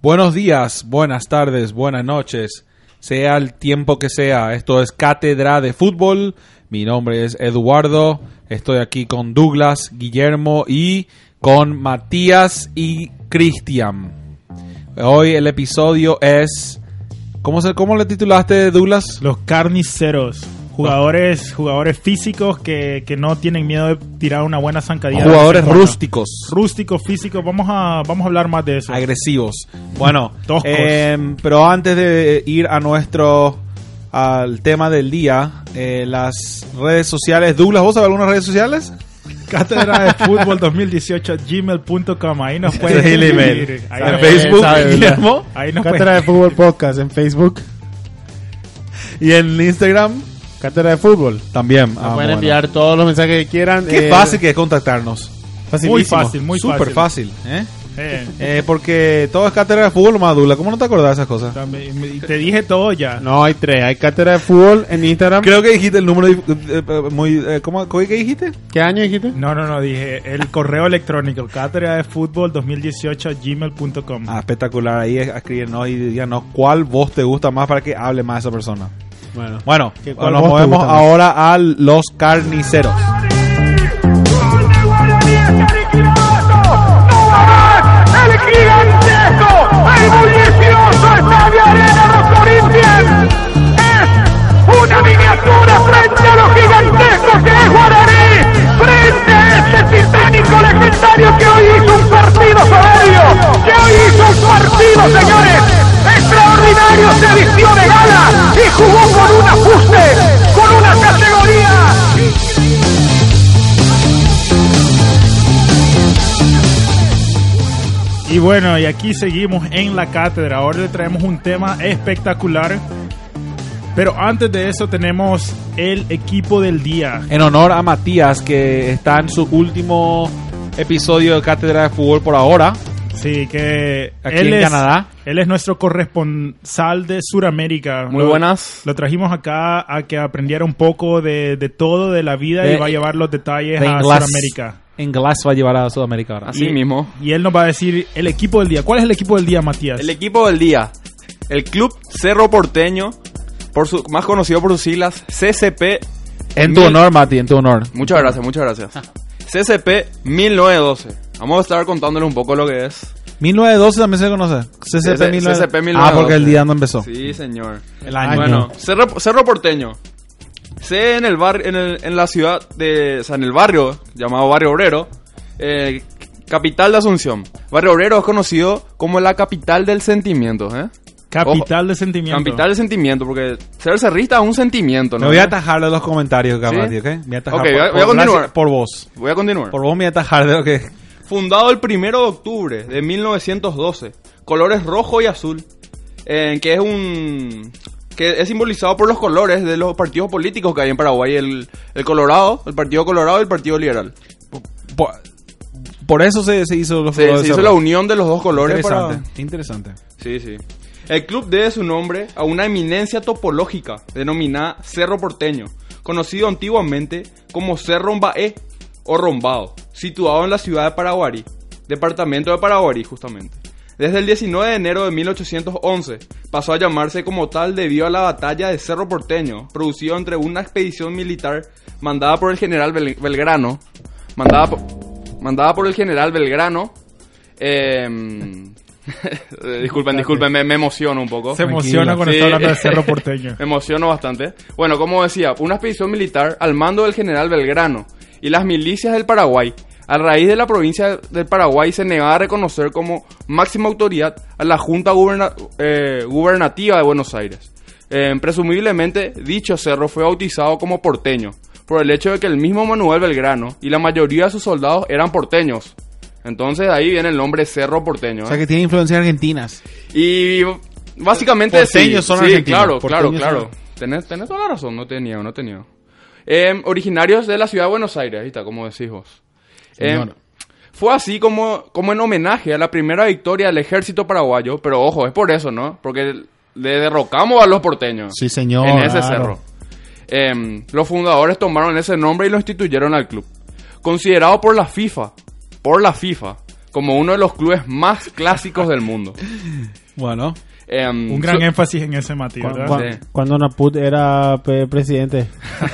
Buenos días, buenas tardes, buenas noches, sea el tiempo que sea. Esto es Cátedra de Fútbol. Mi nombre es Eduardo. Estoy aquí con Douglas, Guillermo y con Matías y Cristian. Hoy el episodio es... ¿Cómo, se, ¿Cómo le titulaste, Douglas? Los carniceros. Jugadores, jugadores físicos que, que no tienen miedo de tirar una buena zancadilla. Jugadores rústicos. Rústicos, físicos. Vamos a, vamos a hablar más de eso. agresivos. Bueno, Toscos. em, pero antes de ir a nuestro al tema del día, eh, las redes sociales. Douglas, ¿vos sabés algunas redes sociales? Cátedra de Fútbol 2018 gmail.com. Ahí nos pueden escribir. Ahí, En nos- Facebook, ahí nos Cátedra pueden- de Fútbol Podcast en Facebook. y en Instagram Cátedra de Fútbol. también. Nos Ah, pueden bueno. enviar todos los mensajes que quieran. Qué eh, fácil que es contactarnos. facilísimo. Muy fácil, muy Súper fácil. fácil. ¿eh? Eh, Eh, porque todo es cátedra de fútbol, más Douglas. ¿Cómo no te acordás de esas cosas? también- te dije todo ya. No, hay tres. Hay Cátedra de Fútbol en Instagram. Creo que dijiste el número eh, muy... eh, ¿Cómo qué dijiste? ¿Qué año dijiste? No, no, no, dije el correo electrónico, cátedra de fútbol 2018 gmail.com. Ah, espectacular. Ahí escríbenos y díganos cuál voz te gusta más para que hable más esa persona. Bueno. Bueno, ¿Qué- cuál nos movemos ahora a los carniceros. ¡Gol de Guaraní! ¡Está liquidado! ¡No va más! ¡El gigantesco! ¡El bullicioso Estadio Arena los Corinthians! ¡Es una miniatura frente a los gigantescos que es Guaraní! ¡Frente a este titánico legendario que hoy hizo un partido soberbio! ¡Que hoy hizo un partido, señores! ¡Extraordinario! Se vistió de Y bueno, y aquí seguimos en la cátedra. Ahora le traemos un tema espectacular. Pero antes de eso tenemos el equipo del día. En honor a Matías, que está en su último episodio de Cátedra de Fútbol por ahora. Sí, que Aquí él en es, Canadá. Él es nuestro corresponsal de Sudamérica. Muy Lo- buenas. Lo trajimos acá a que aprendiera un poco de, de todo, de la vida, De- y va a llevar los detalles de a. Sudamérica. En Glass va a llevar a Sudamérica ahora. Así Y- mismo. Y él nos va a decir el equipo del día. ¿Cuál es el equipo del día, Matías? El equipo del día. El Club Cerro Porteño, por su, más conocido por sus siglas, CCP. En tu mil- honor, Mati, en tu honor. Muchas gracias, muchas gracias. CCP 1912. Vamos a estar contándole un poco lo que es. 1912 también se conoce. CCP, CC 1912. CCP Ah, porque el 1912. día no empezó. Sí, señor. El año. Bueno, Cerro, Cerro Porteño. Sé en el bar, en, el- en la ciudad de, o sea, en el barrio llamado Barrio Obrero, eh, capital de Asunción. Barrio Obrero es conocido como la capital del sentimiento, ¿eh? Capital Ojo, de sentimiento. Capital del sentimiento, porque ser cerrista es un sentimiento, Me ¿no? voy a atajar de los comentarios. Mati, ¿ok? Voy a atajar Ok, por, voy a- voy a por- continuar. gracias por vos. Voy a continuar. Por vos me voy a atajar de lo que... Fundado el primero de octubre de 1912. Colores rojo y azul. eh, que es un. Que es simbolizado por los colores de los partidos políticos que hay en Paraguay: el, el Colorado, el Partido Colorado y el Partido Liberal. Por, por eso se, se hizo los Se, colores se hizo la unión de los dos colores para. Interesante, interesante. Sí, sí. El club debe su nombre a una eminencia topológica denominada Cerro Porteño, conocido antiguamente como Cerro Rombaé o Rombado, situado en la ciudad de Paraguarí, departamento de Paraguarí justamente. Desde el 19 de enero de 1811 pasó a llamarse como tal debido a la batalla de Cerro Porteño, producido entre una expedición militar mandada por el general Bel- Belgrano, mandada por, mandada por el general Belgrano, eh, disculpen, disculpen, me, me emociono un poco. Se emociona cuando Sí. está hablando de Cerro Porteño. Me emociono bastante. Bueno, como decía, una expedición militar al mando del general Belgrano y las milicias del Paraguay. A raíz de la provincia del Paraguay se negaba a reconocer como máxima autoridad a la Junta Guberna- eh, Gubernativa de Buenos Aires. Eh, presumiblemente, dicho cerro fue bautizado como porteño, por el hecho de que el mismo Manuel Belgrano y la mayoría de sus soldados eran porteños. Entonces de ahí viene el nombre Cerro Porteño. O ¿eh? sea que tiene influencias argentinas. Y básicamente Porteños sí, son sí, argentinos. claro, claro, claro. son- Tenés, tenés toda la razón, no tenía, no tenía. Eh, originarios de la ciudad de Buenos Aires, ahí está, como decís vos. Eh, Señor. fue así como, como en homenaje a la primera victoria del ejército paraguayo, pero ojo, es por eso, ¿no? Porque le derrocamos a los porteños. Sí, señor. En ese claro. cerro. Em, los fundadores tomaron ese nombre y lo instituyeron al club. Considerado por la FIFA, por la FIFA, como uno de los clubes más clásicos del mundo. Bueno, Em, Un gran énfasis en ese Mati, Cu- ¿verdad? cu- Sí. Cuando Naput era presidente.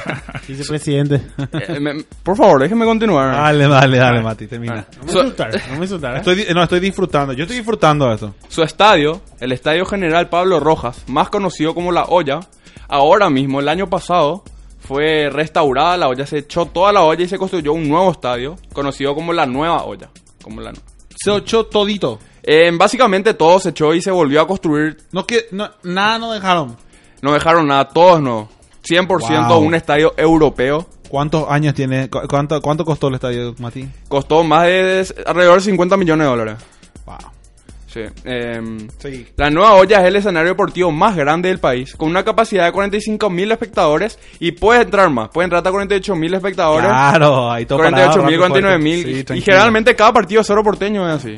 Vicepresidente. eh, por favor, déjeme continuar. dale, dale, dale, Mati, termina. No me Su- insultar, no me insultar. ¿eh? Estoy, no, estoy disfrutando. Yo estoy disfrutando de esto. Su estadio, el Estadio General Pablo Rojas, más conocido como La Olla, ahora mismo, el año pasado, fue restaurada la olla, se echó toda la olla y se construyó un nuevo estadio, conocido como la Nueva Olla. Como la, Se echó todito. Eh, básicamente todo se echó y se volvió a construir. No, que, no, nada no dejaron. No dejaron nada, todos no. 100% Wow. un estadio europeo. ¿Cuántos años tiene? cu- ¿Cuánto, cuánto costó el estadio, Mati? Costó más de alrededor de 50 millones de dólares. Wow. Sí. em, Sí. La Nueva Olla es el escenario deportivo más grande del país, con una capacidad de 45 mil espectadores y puede entrar más, puede entrar hasta 48 mil espectadores. Claro, ahí todo 48 parado, mil, rápido, 49 mil. Sí, y generalmente cada partido cero porteño es así.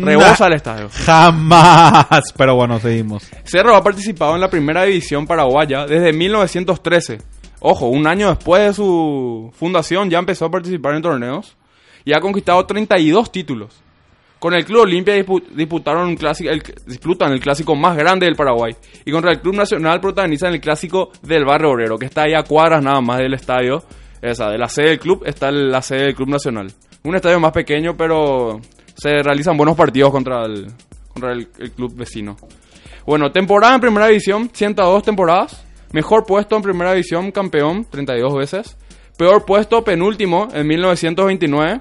Rebosa el estadio. Jamás. Pero bueno, seguimos. Cerro ha participado en la primera división paraguaya desde 1913. Ojo, un año después de su fundación ya empezó a participar en torneos y ha conquistado 32 títulos. Con el Club Olimpia dispu- disputaron un clásico, el, disputan el clásico más grande del Paraguay. Y contra el Club Nacional protagonizan el clásico del Barrio Obrero, que está ahí a cuadras nada más del estadio. Esa, de la sede del club está la sede del Club Nacional. Un estadio más pequeño, pero se realizan buenos partidos contra el, contra el- el club vecino. Bueno, temporada en primera división, 102 temporadas. Mejor puesto en primera división, campeón, 32 veces. Peor puesto, penúltimo, en 1929.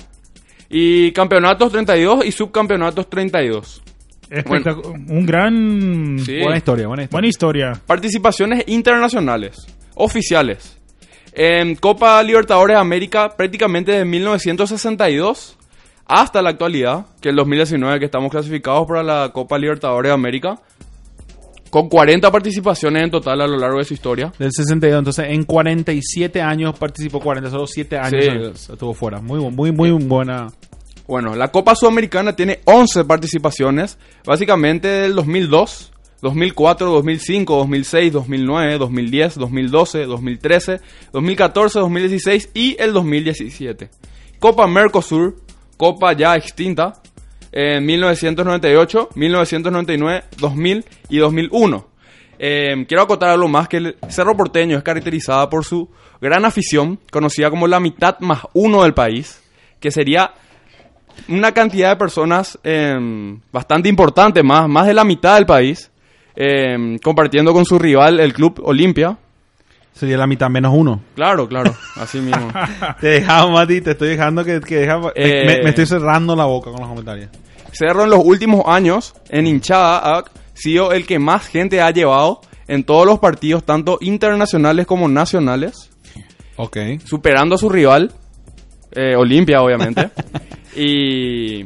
Y campeonatos 32 y subcampeonatos 32. Espectacu- Un gran... Sí. Buena historia, buena historia. Buena historia. Participaciones internacionales, oficiales. En Copa Libertadores de América prácticamente desde 1962 hasta la actualidad, que el 2019 que estamos clasificados para la Copa Libertadores de América. Con 40 participaciones en total a lo largo de su historia. Del 62, entonces en 47 años participó 40, solo 7 años Sí. estuvo fuera. Muy, muy, muy buena. Bueno, la Copa Sudamericana tiene 11 participaciones, básicamente del 2002, 2004, 2005, 2006, 2009, 2010, 2012, 2013, 2014, 2016 y el 2017. Copa Mercosur, Copa ya extinta, en 1998, 1999, 2000 y 2001. Eh, quiero acotar algo más que el Cerro Porteño es caracterizada por su gran afición, conocida como la mitad más uno del país, que sería una cantidad de personas eh, bastante importante, más, más de la mitad del país, eh, compartiendo con su rival, el Club Olimpia. Sería la mitad menos uno. Claro, claro, así mismo. Te dejamos, Mati, te estoy dejando que, que deja- me- Eh. me, me estoy cerrando la boca con los comentarios. Cerro en los últimos años, en hinchada, ha sido el que más gente ha llevado en todos los partidos, tanto internacionales como nacionales, Ok. superando a su rival, eh, Olimpia, obviamente. y,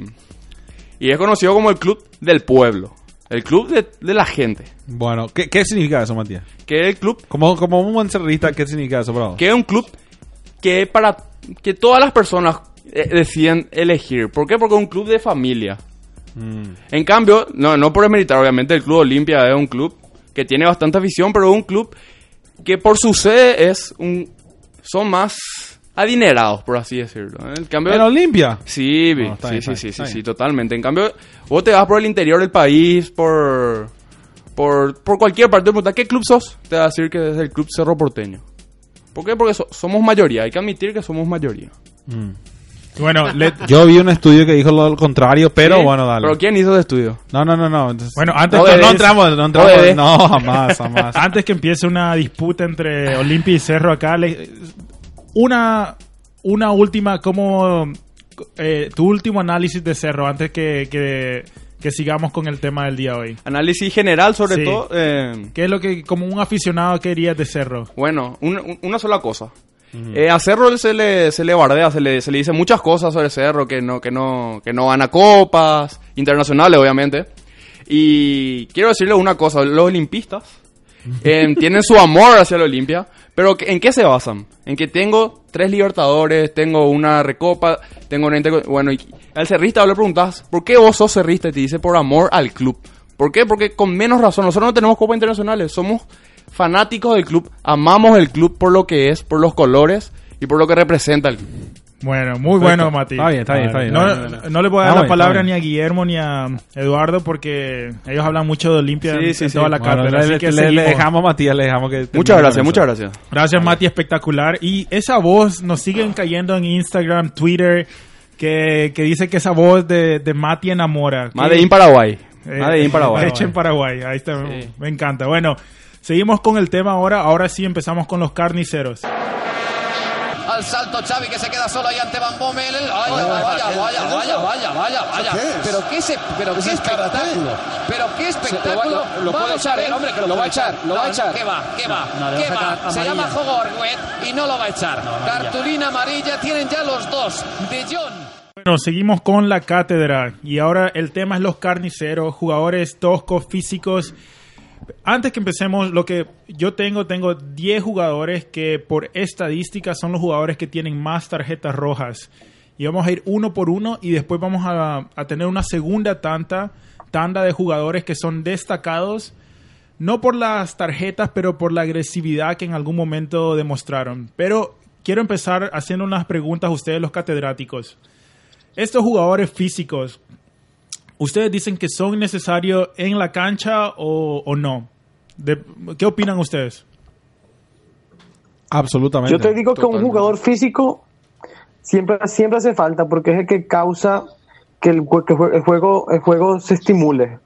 y es conocido como el club del pueblo, el club de, de la gente. Bueno, ¿qué, qué significa eso, Matías? Que el club Como, como un buen cerrista, ¿qué significa eso, bravo? que es un club que para que todas las personas eh, deciden elegir. ¿Por qué? Porque es un club de familia. Mm. En cambio, no, no por demeritar, obviamente el Club Olimpia es un club que tiene bastante afición, pero es un club que por su sede es un son más adinerados, por así decirlo. En cambio, ¿En Olimpia? sí, No, sí, bien, sí, sí, sí, totalmente. En cambio, vos te vas por el interior del país, por por, por cualquier parte del mundo. ¿Qué club sos? Te va a decir que es el Club Cerro Porteño. ¿Por qué? Porque so- somos mayoría. Hay que admitir que somos mayoría. Bueno, le- Yo vi un estudio que dijo lo contrario, pero ¿Sí? bueno, dale. ¿Pero quién hizo ese estudio? No, no, no, no. entonces- bueno antes, No no entramos, no entramos. No, jamás, jamás. antes que empiece una disputa entre Olimpia y Cerro acá, le- una, una última, como eh, tu último análisis de Cerro antes que, que, que sigamos con el tema del día de hoy. Análisis general, sobre Sí. todo. eh, ¿Qué es lo que, como un aficionado, querías de Cerro? Bueno, un- un- una sola cosa. Eh, a Cerro se le, se le bardea, se le, se le dice muchas cosas sobre Cerro, que no, que no, que no gana copas, internacionales obviamente. Y quiero decirle una cosa, los olimpistas eh, tienen su amor hacia la Olimpia, pero ¿en qué se basan? En que tengo tres libertadores, tengo una recopa, tengo una... Bueno, y al cerrista le preguntas, ¿por qué vos sos cerrista? Y te dice, por amor al club. ¿Por qué? Porque con menos razón, nosotros no tenemos copas internacionales, somos fanáticos del club, amamos el club por lo que es, por los colores y por lo que representa el club. Bueno, muy bueno, Mati. Está bien, está bien, está bien. No, Está bien. no le puedo dar Está la bien, palabra ni a Guillermo ni a Eduardo porque ellos hablan mucho de Olimpia Sí, en, sí, en sí. toda la Bueno, cátedra. le, así que le- le seguimos. dejamos a Matías, le dejamos que... Muchas gracias, muchas gracias. Gracias, Mati, espectacular. Y esa voz nos siguen cayendo en Instagram, Twitter, que, que dice que esa voz de, de Mati enamora. In Paraguay. eh, Made in Paraguay. Hecha en Paraguay. Ahí está, Sí. me encanta. Bueno, seguimos con el tema ahora. Ahora sí empezamos con los carniceros. Al salto Xavi que se queda solo ahí ante Van Bommel. Vaya, vaya, vaya, vaya, vaya, vaya, vaya. Pero qué, se, pero qué espectáculo. Pero qué espectáculo. lo- echar, a ¿eh? hombre, que Lo va a echar, lo va a echar. ¿Qué va? ¿Qué va? Va ¿Qué va? Se llama juego Orguet y no lo va a echar. Cartulina amarilla tienen ya los dos. De Jong. Bueno, seguimos con la cátedra y ahora el tema es los carniceros, jugadores toscos, físicos. Antes que empecemos, lo que yo tengo, tengo 10 jugadores que por estadística son los jugadores que tienen más tarjetas rojas. Y vamos a ir uno por uno y después vamos a, tener una segunda tanda de jugadores que son destacados, no por las tarjetas, pero por la agresividad que en algún momento demostraron. Pero quiero empezar haciendo unas preguntas a ustedes, los catedráticos. Estos jugadores físicos, ¿ustedes dicen que son necesarios en la cancha o, o no? De- ¿Qué opinan ustedes? Absolutamente. Yo te digo que un jugador físico siempre, siempre hace falta porque es el que causa que el, que jue- el juego, el juego se estimule,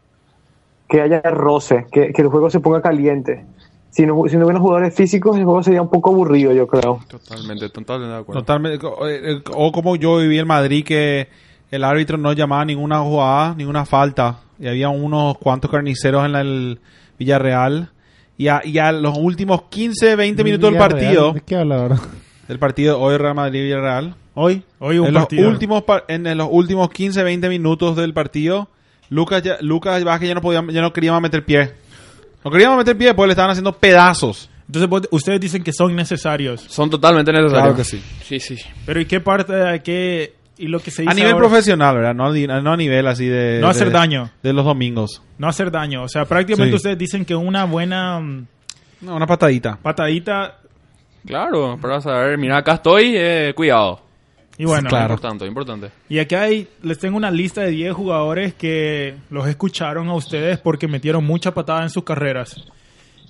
que haya roce, que, que el juego se ponga caliente. Si no, si no hubiera jugadores físicos, el juego sería un poco aburrido, yo creo. Totalmente, totalmente de acuerdo. Totalmente. O, eh, O como yo viví en Madrid que el árbitro no llamaba ninguna jugada, ninguna falta. Y había unos cuantos carniceros en el Villarreal. Y a, y a los últimos 15, 20 minutos del partido, ¿De qué habla ahora? del partido hoy Real Madrid Villarreal, Hoy. Hoy un en los partido. últimos par- en, en los últimos 15, 20 minutos del partido, Lucas ya, Lucas Vázquez ya no podía ya no quería más meter pie. No quería más meter pie porque le estaban haciendo pedazos. Entonces ustedes dicen que son necesarios. Son totalmente necesarios. Claro que sí. Sí, sí. Pero ¿y qué parte de qué y lo que se dice A nivel ahora? profesional, ¿verdad? No, a di- no a nivel así de... No hacer de- daño. De los domingos. no hacer daño, o sea, prácticamente Sí. ustedes dicen que una buena mm, No, una patadita. patadita Claro, para saber, mira, acá estoy, eh, cuidado. y bueno, Claro. Importante, importante. Y aquí hay, les tengo una lista de 10 jugadores que los escucharon a ustedes porque metieron mucha patada en sus carreras.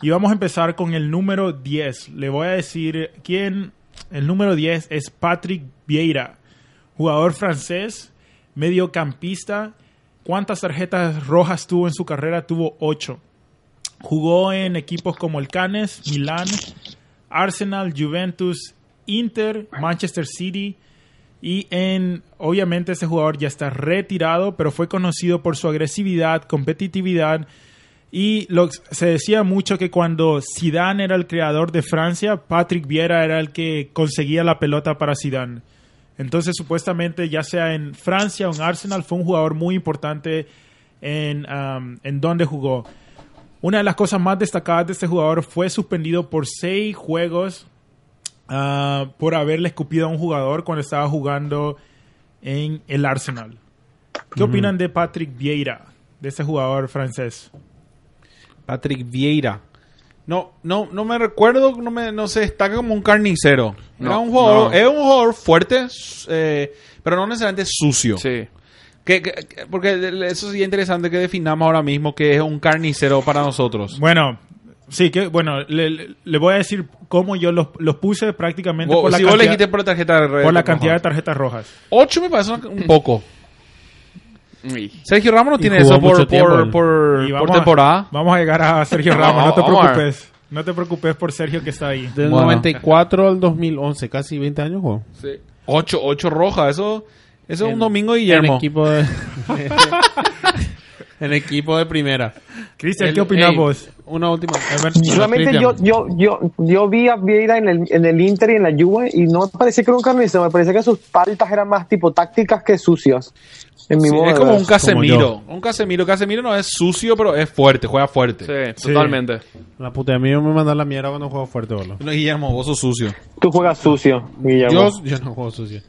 Y vamos a empezar con el número 10. Le voy a decir quién. El número 10 es Patrick Vieira, jugador francés, mediocampista. ¿Cuántas tarjetas rojas tuvo en su carrera? Tuvo 8. Jugó en equipos como el Cannes, Milán, Arsenal, Juventus, Inter, Manchester City. Y en, obviamente ese jugador ya está retirado, pero fue conocido por su agresividad, competitividad. Y se decía mucho que cuando Zidane era el creador de Francia, Patrick Vieira era el que conseguía la pelota para Zidane. Entonces, supuestamente, ya sea en Francia o en Arsenal, fue un jugador muy importante en, um, en donde jugó. Una de las cosas más destacadas de este jugador fue suspendido por seis juegos ah, por haberle escupido a un jugador cuando estaba jugando en el Arsenal. ¿Qué opinan de Patrick Vieira, de ese jugador francés? Patrick Vieira. No, no, no me recuerdo, no, me, no se destaca como un carnicero. Era No, un jugador, no. es un jugador fuerte, eh, pero no necesariamente sucio. Sí. Que- que- que- porque eso sí es interesante que definamos ahora mismo que es un carnicero para nosotros. Bueno, sí, que bueno, le, le- voy a decir cómo yo los, los puse prácticamente Vos- por la, si vos cantidad, elegiste por la tarjeta red, por la cantidad de tarjetas rojas. 8 me parece un poco. Sergio Ramos no tiene eso por, por, por, por a- temporada. vamos a llegar a Sergio Ramos, no te preocupes. No te preocupes por Sergio que está ahí. Del Bueno. 94 al 2011, casi 20 años jugó. Sí. 8, 8 rojas, eso, eso es un En- domingo En Guillermo. equipo de... en equipo de primera. Cristian, ¿qué opinas vos? Una última. Solamente yo, yo, yo, yo vi a Vieira en el, en el Inter y en la Juve y no me parecía que era un carnicero, me parecía que sus faltas eran más tipo tácticas que sucias. En mi Sí, modo es como un Casemiro. Un Casemiro. Casemiro no es sucio, pero es fuerte, juega fuerte. Sí, totalmente. La puta de mí me manda la mierda cuando juego fuerte, boludo. No, Guillermo, vos sos sucio. Tú juegas sucio, Guillermo. Yo, yo no juego sucio.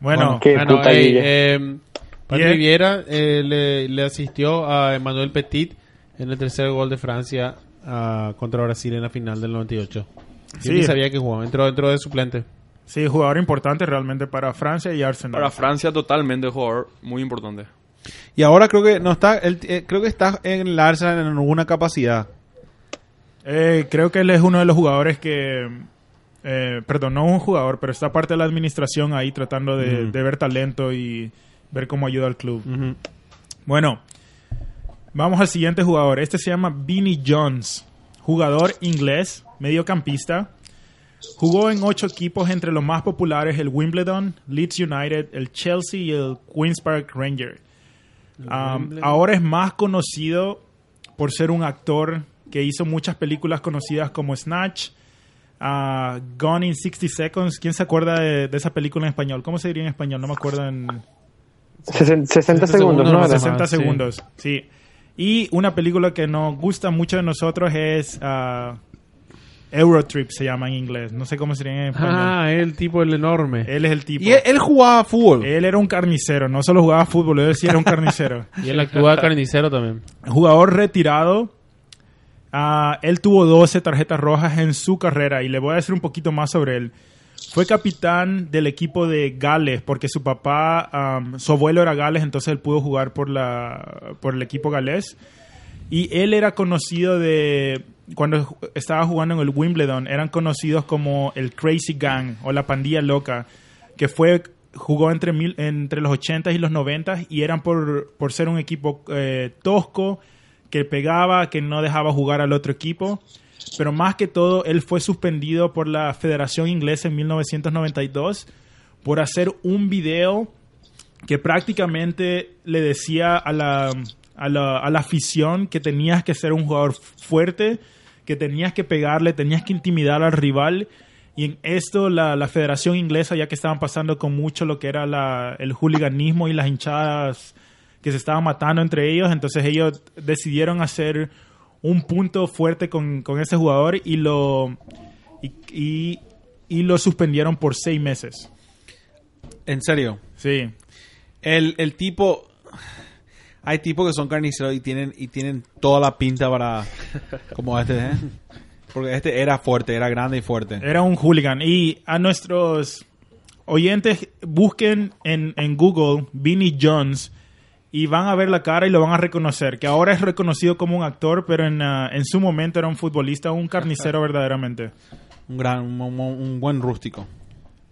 Bueno, Qué Bueno, puta Guille. eh, Patrick Bien. Vieira eh, le, le asistió a Emmanuel Petit en el tercer gol de Francia ah, contra Brasil en la final del 98. Yo Sí. ni sabía que jugó, entró dentro de suplente. Sí, jugador importante realmente para Francia y Arsenal. Para Francia totalmente jugador muy importante. Y ahora creo que no está, él, eh, creo que está en el Arsenal en alguna capacidad. Eh, creo que él es uno de los jugadores que... eh, perdón, no un jugador, pero está parte de la administración ahí tratando de, de ver talento y ver cómo ayuda al club. Bueno, vamos al siguiente jugador. Este se llama Vinnie Jones, jugador inglés, mediocampista. Jugó en ocho equipos, entre los más populares el Wimbledon, Leeds United, el Chelsea y el Queen's Park Ranger. Um, ahora es más conocido por ser un actor que hizo muchas películas conocidas como Snatch, ah, Gone in 60 Seconds. ¿Quién se acuerda de, de esa película en español? ¿Cómo se diría en español? No me acuerdo en... Sesen- 60 60 segundos, ¿no? segundos, Era. 60 sí. segundos, sí. Y una película que nos gusta mucho de nosotros es ah, Eurotrip, se llama en inglés. No sé cómo sería en español. Ah, el tipo, el enorme. Él es el tipo. Y él, él jugaba fútbol. Él era un carnicero, no solo jugaba fútbol, él sí era un carnicero. Y él actúa carnicero también. Jugador retirado. ah, él tuvo 12 tarjetas rojas en su carrera y le voy a decir un poquito más sobre él. Fue capitán del equipo de Gales porque su papá, su abuelo era Gales, entonces él pudo jugar por, la, por el equipo galés. Y él era conocido de, cuando estaba jugando en el Wimbledon, eran conocidos como el Crazy Gang o la pandilla loca, que fue jugó entre, mil, entre los 80 y los 90 y eran por, por ser un equipo eh, tosco, que pegaba, que no dejaba jugar al otro equipo. Pero más que todo, él fue suspendido por la Federación Inglesa en 1992 por hacer un video que prácticamente le decía a la, a la, a la afición que tenías que ser un jugador fuerte, que tenías que pegarle, tenías que intimidar al rival. Y en esto la, la Federación Inglesa, ya que estaban pasando con mucho lo que era la- el hooliganismo y las hinchadas que se estaban matando entre ellos, entonces ellos decidieron hacer un punto fuerte con, con ese jugador y lo, y, y- y lo suspendieron por seis meses. En serio. Sí. El, el tipo. Hay tipos que son carniceros y tienen, y tienen toda la pinta para. Como este, ¿eh? Porque este era fuerte, era grande y fuerte. Era un hooligan. Y a nuestros oyentes, busquen en, en Google Vinnie Jones y van a ver la cara y lo van a reconocer. Que ahora es reconocido como un actor, pero en, ah, en su momento era un futbolista, un carnicero verdaderamente. Un gran, un, un- buen rústico.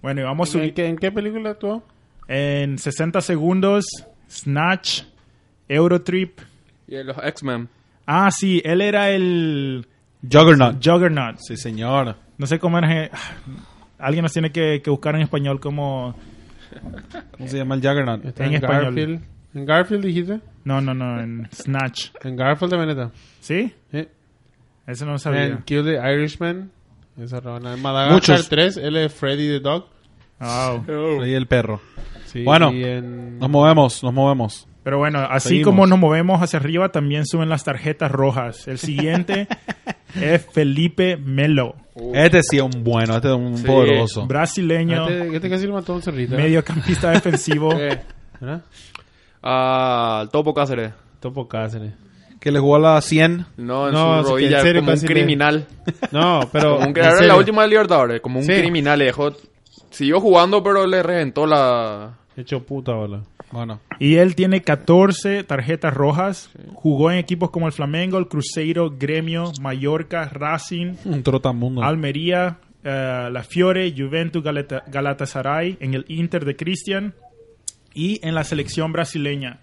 Bueno, y vamos a ¿En subir qué, en qué película actuó? en 60 segundos. Snatch, Eurotrip. Y los X-Men. Ah, sí, él era el Juggernaut. Juggernaut. Sí, señor. No sé cómo era. Alguien nos tiene que, que buscar en español como. ¿Cómo se llama el Juggernaut? Está En en, español. Garfield. ¿En Garfield dijiste? No, no, no, en Snatch. En Garfield también está. ¿Sí? Sí. Eso no lo sabía. En Kill the Irishman. Esa rabana. En Madagascar Muchos. 3, él es Freddy the Dog. Wow. Ahí el perro. Sí, Bueno. y en- Nos movemos, nos movemos. Pero bueno, así Seguimos. como nos movemos hacia arriba, también suben las tarjetas rojas. El siguiente es Felipe Melo, Este sí es un bueno, este es un Sí. poderoso. brasileño, Este, este casi lo mató un cerrito. mediocampista defensivo. Eh, ¿Verdad? Al Topo Cáceres. Topo Cáceres. Que le jugó a la 100. No, en No, su rodilla, en serio como un le- criminal. No, pero. Como un, era la última de Libertadores, como un Sí. criminal. Le dejó, siguió jugando, pero le reventó la... Hecho puta, bola. Bueno, Y él tiene 14 tarjetas rojas. Jugó en equipos como el Flamengo, el Cruzeiro, Gremio, Mallorca, Racing, un trotamundo. Almería, eh, la Fiore, Juventus, Galata- Galatasaray, en el Inter de Cristian y en la selección brasileña.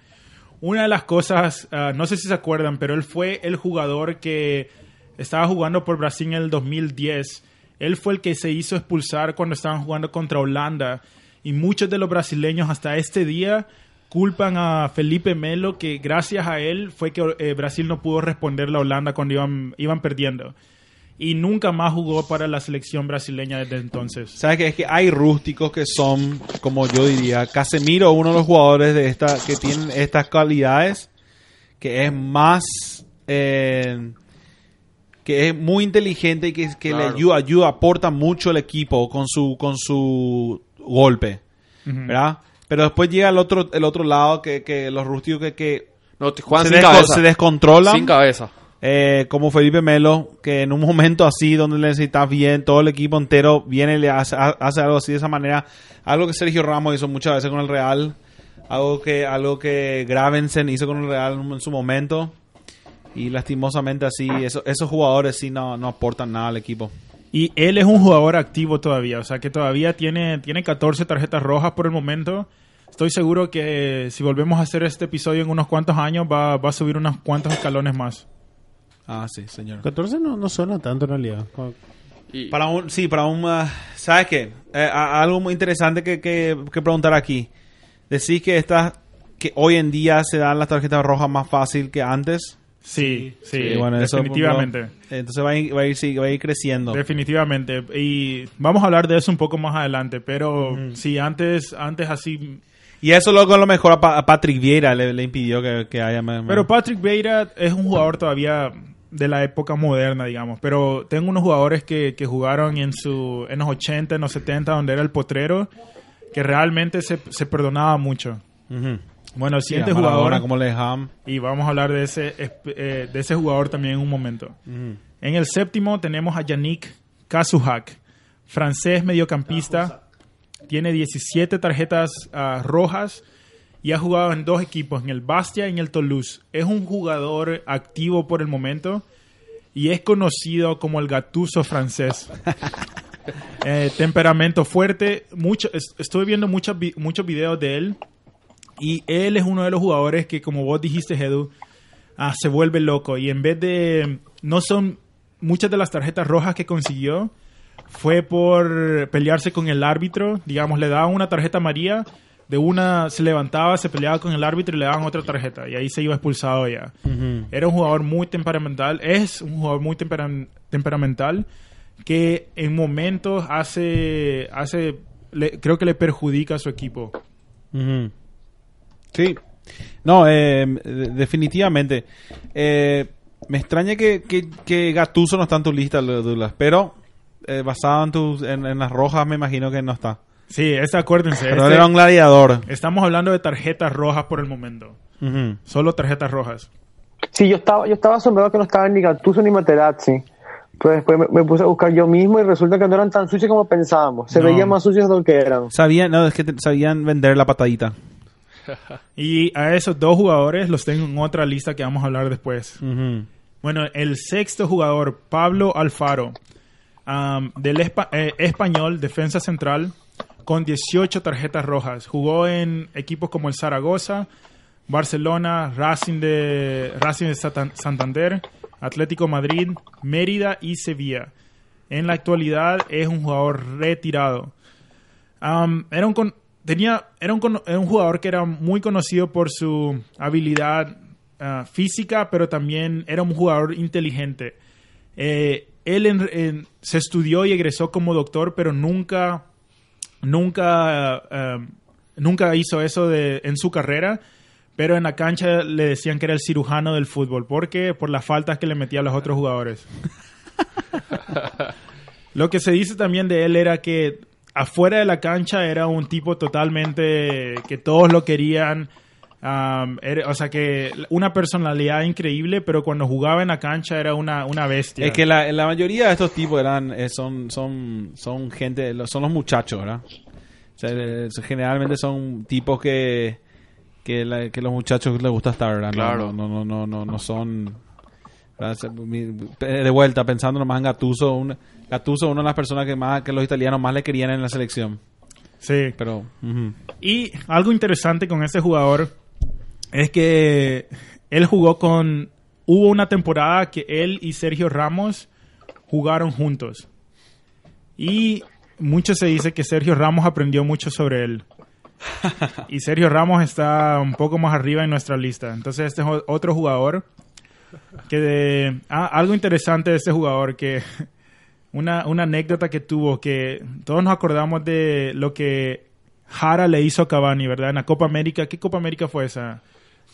Una de las cosas, ah, no sé si se acuerdan, pero él fue el jugador que estaba jugando por Brasil en el 2010. Él fue el que se hizo expulsar cuando estaban jugando contra Holanda. Y muchos de los brasileños hasta este día culpan a Felipe Melo que gracias a él fue que eh, Brasil no pudo responderle a Holanda cuando iban, iban perdiendo. Y nunca más jugó para la selección brasileña desde entonces. ¿Sabes qué? Es que hay rústicos que son, como yo diría, Casemiro, uno de los jugadores de esta que tienen estas cualidades, que es más, eh, que es muy inteligente y que, que le ayuda, ayuda, aporta mucho al equipo con su, con su golpe. ¿verdad? Pero después llega el otro, el otro lado que, que los rústicos que, que No, te- juegan se, sin desco- cabeza. se descontrolan. Sin cabeza. Eh, como Felipe Melo, que en un momento así donde le necesitas bien, todo el equipo entero viene y le hace, ha- hace algo así de esa manera. Algo que Sergio Ramos hizo muchas veces con el Real. Algo que, algo que Gravensen hizo con el Real en su momento. Y lastimosamente así, eso- esos jugadores sí no, no aportan nada al equipo. Y él es un jugador activo todavía, o sea que todavía tiene, tiene 14 tarjetas rojas por el momento. Estoy seguro que si volvemos a hacer este episodio en unos cuantos años va, va a subir unos cuantos escalones más. Ah, sí, señor. 14 no, no suena tanto en realidad. Y- Para un, sí, para un... ah, ¿Sabes qué? Eh, a- algo muy interesante que, que, que preguntar aquí. Decís que estas... Que hoy en día se dan las tarjetas rojas más fácil que antes. Sí, sí, bueno, eso, definitivamente. entonces va a ir, va a ir, sí, va a ir creciendo. Definitivamente. Y vamos a hablar de eso un poco más adelante. Pero sí, antes, antes así. Y eso luego a lo mejor a, Pa- a Patrick Vieira le, le impidió que, que haya más. Pero Patrick Vieira es un jugador todavía de la época moderna, digamos. Pero tengo unos jugadores que, que jugaron en, su, en los 80, en los 70, donde era el potrero, que realmente se, se perdonaba mucho. Ujú. Bueno, el siguiente jugador. como Leham. Y vamos a hablar de ese, eh, de ese jugador también en un momento. En el séptimo tenemos a Yannick Kazuhak, francés mediocampista. Tiene 17 tarjetas ah, rojas y ha jugado en dos equipos, en el Bastia y en el Toulouse. Es un jugador activo por el momento y es conocido como el gatuso francés. Eh, temperamento fuerte. Mucho, es- estuve viendo muchos muchos videos de él y él es uno de los jugadores que, como vos dijiste, Edu, ah, se vuelve loco. Y en vez de. No son. Muchas de las tarjetas rojas que consiguió fue por pelearse con el árbitro. Digamos, le daban una tarjeta amarilla. De una se levantaba, se peleaba con el árbitro y le daban otra tarjeta. Y ahí se iba expulsado ya. Era un jugador muy temperamental. Es un jugador muy temperam- temperamental. Que en momentos hace. hace le- creo que le perjudica a su equipo. Sí. No, eh, de- definitivamente. Eh, me extraña que, que, que Gattuso no está en tu lista, Douglas. Pero eh, basado en, tus, en, en las rojas, me imagino que no está. Sí, este, acuérdense. Pero este- era un gladiador. estamos hablando de tarjetas rojas por el momento. Ujú. Solo tarjetas rojas. Sí, yo estaba, yo estaba asombrado que no estaban ni Gattuso ni Materazzi. Pues después me, me puse a buscar yo mismo y resulta que no eran tan sucios como pensábamos. Se No. veían más sucios de lo que eran. Sabían, no, es que te- sabían vender la patadita. Y a esos dos jugadores los tengo en otra lista que vamos a hablar después. Ujú. Bueno, el sexto jugador, Pablo Alfaro, am, del espa- eh, español, defensa central, con 18 tarjetas rojas. Jugó en equipos como el Zaragoza, Barcelona, Racing de, Racing de Santander, Atlético Madrid, Mérida y Sevilla. En la actualidad es un jugador retirado. Era, un tenía, era, un, era un jugador que era muy conocido por su habilidad ah, física, pero también era un jugador inteligente. Eh, él se estudió y egresó como doctor, pero nunca, nunca, ah, nunca hizo eso de, en su carrera. Pero en la cancha le decían que era el cirujano del fútbol. ¿Por qué? Por las faltas que le metía a los otros jugadores. Lo que se dice también de él era que afuera de la cancha era un tipo totalmente que todos lo querían. Era- o sea que una personalidad increíble, pero cuando jugaba en la cancha era una, una bestia. Es que la, la mayoría de estos tipos eran eh, son son son gente son los muchachos, ¿verdad? O sea, eh, generalmente son tipos que que, la- que los muchachos les gusta estar, ¿verdad? No- Claro. No no no no no son de vuelta pensando nomás en Gattuso, un Gattuso una de las personas que más que los italianos más le querían en la selección, Sí. pero ujú. Y algo interesante con este jugador es que él jugó con... Hubo una temporada que él y Sergio Ramos jugaron juntos. Y mucho se dice que Sergio Ramos aprendió mucho sobre él. Y Sergio Ramos está un poco más arriba en nuestra lista. Entonces este es otro jugador que de- ah, algo interesante de este jugador que una, una anécdota que tuvo que todos nos acordamos de lo que Jara le hizo a Cavani, ¿verdad? En la Copa América. ¿Qué Copa América fue esa?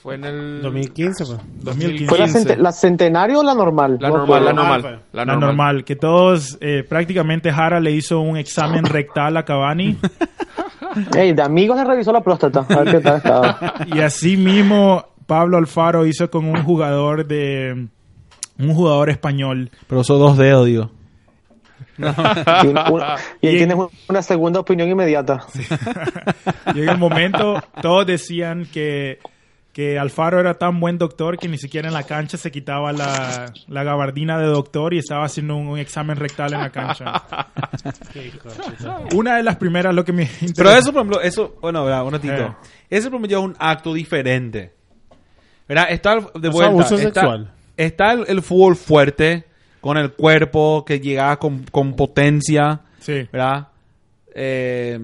Fue en el 2015, pues. 2015. ¿Fue la, 15. cente- la centenario o la normal? La No normal, la normal. La, normal. que todos, eh, prácticamente Jara le hizo un examen rectal a Cavani Ey, de amigos le revisó la próstata. A ver qué tal estaba. y así mismo Pablo Alfaro hizo con un jugador de, un jugador español. Pero son dos dedos, digo. Y, una- una- y ahí Y- tienes una segunda opinión inmediata. Y en el momento todos decían que, que Alfaro era tan buen doctor que ni siquiera en la cancha se quitaba la, la gabardina de doctor y estaba haciendo un, un examen rectal en la cancha. Una de las primeras, lo que me Pero interesó- eso, por ejemplo, eso, bueno, ¿verdad? un ratito. Eh. Ese, por ejemplo, es un acto diferente. ¿Verdad? Está el- de vuelta. abuso está, sexual. está el, el fútbol fuerte, con el cuerpo que llega con, con potencia, Sí. ¿verdad? Eh,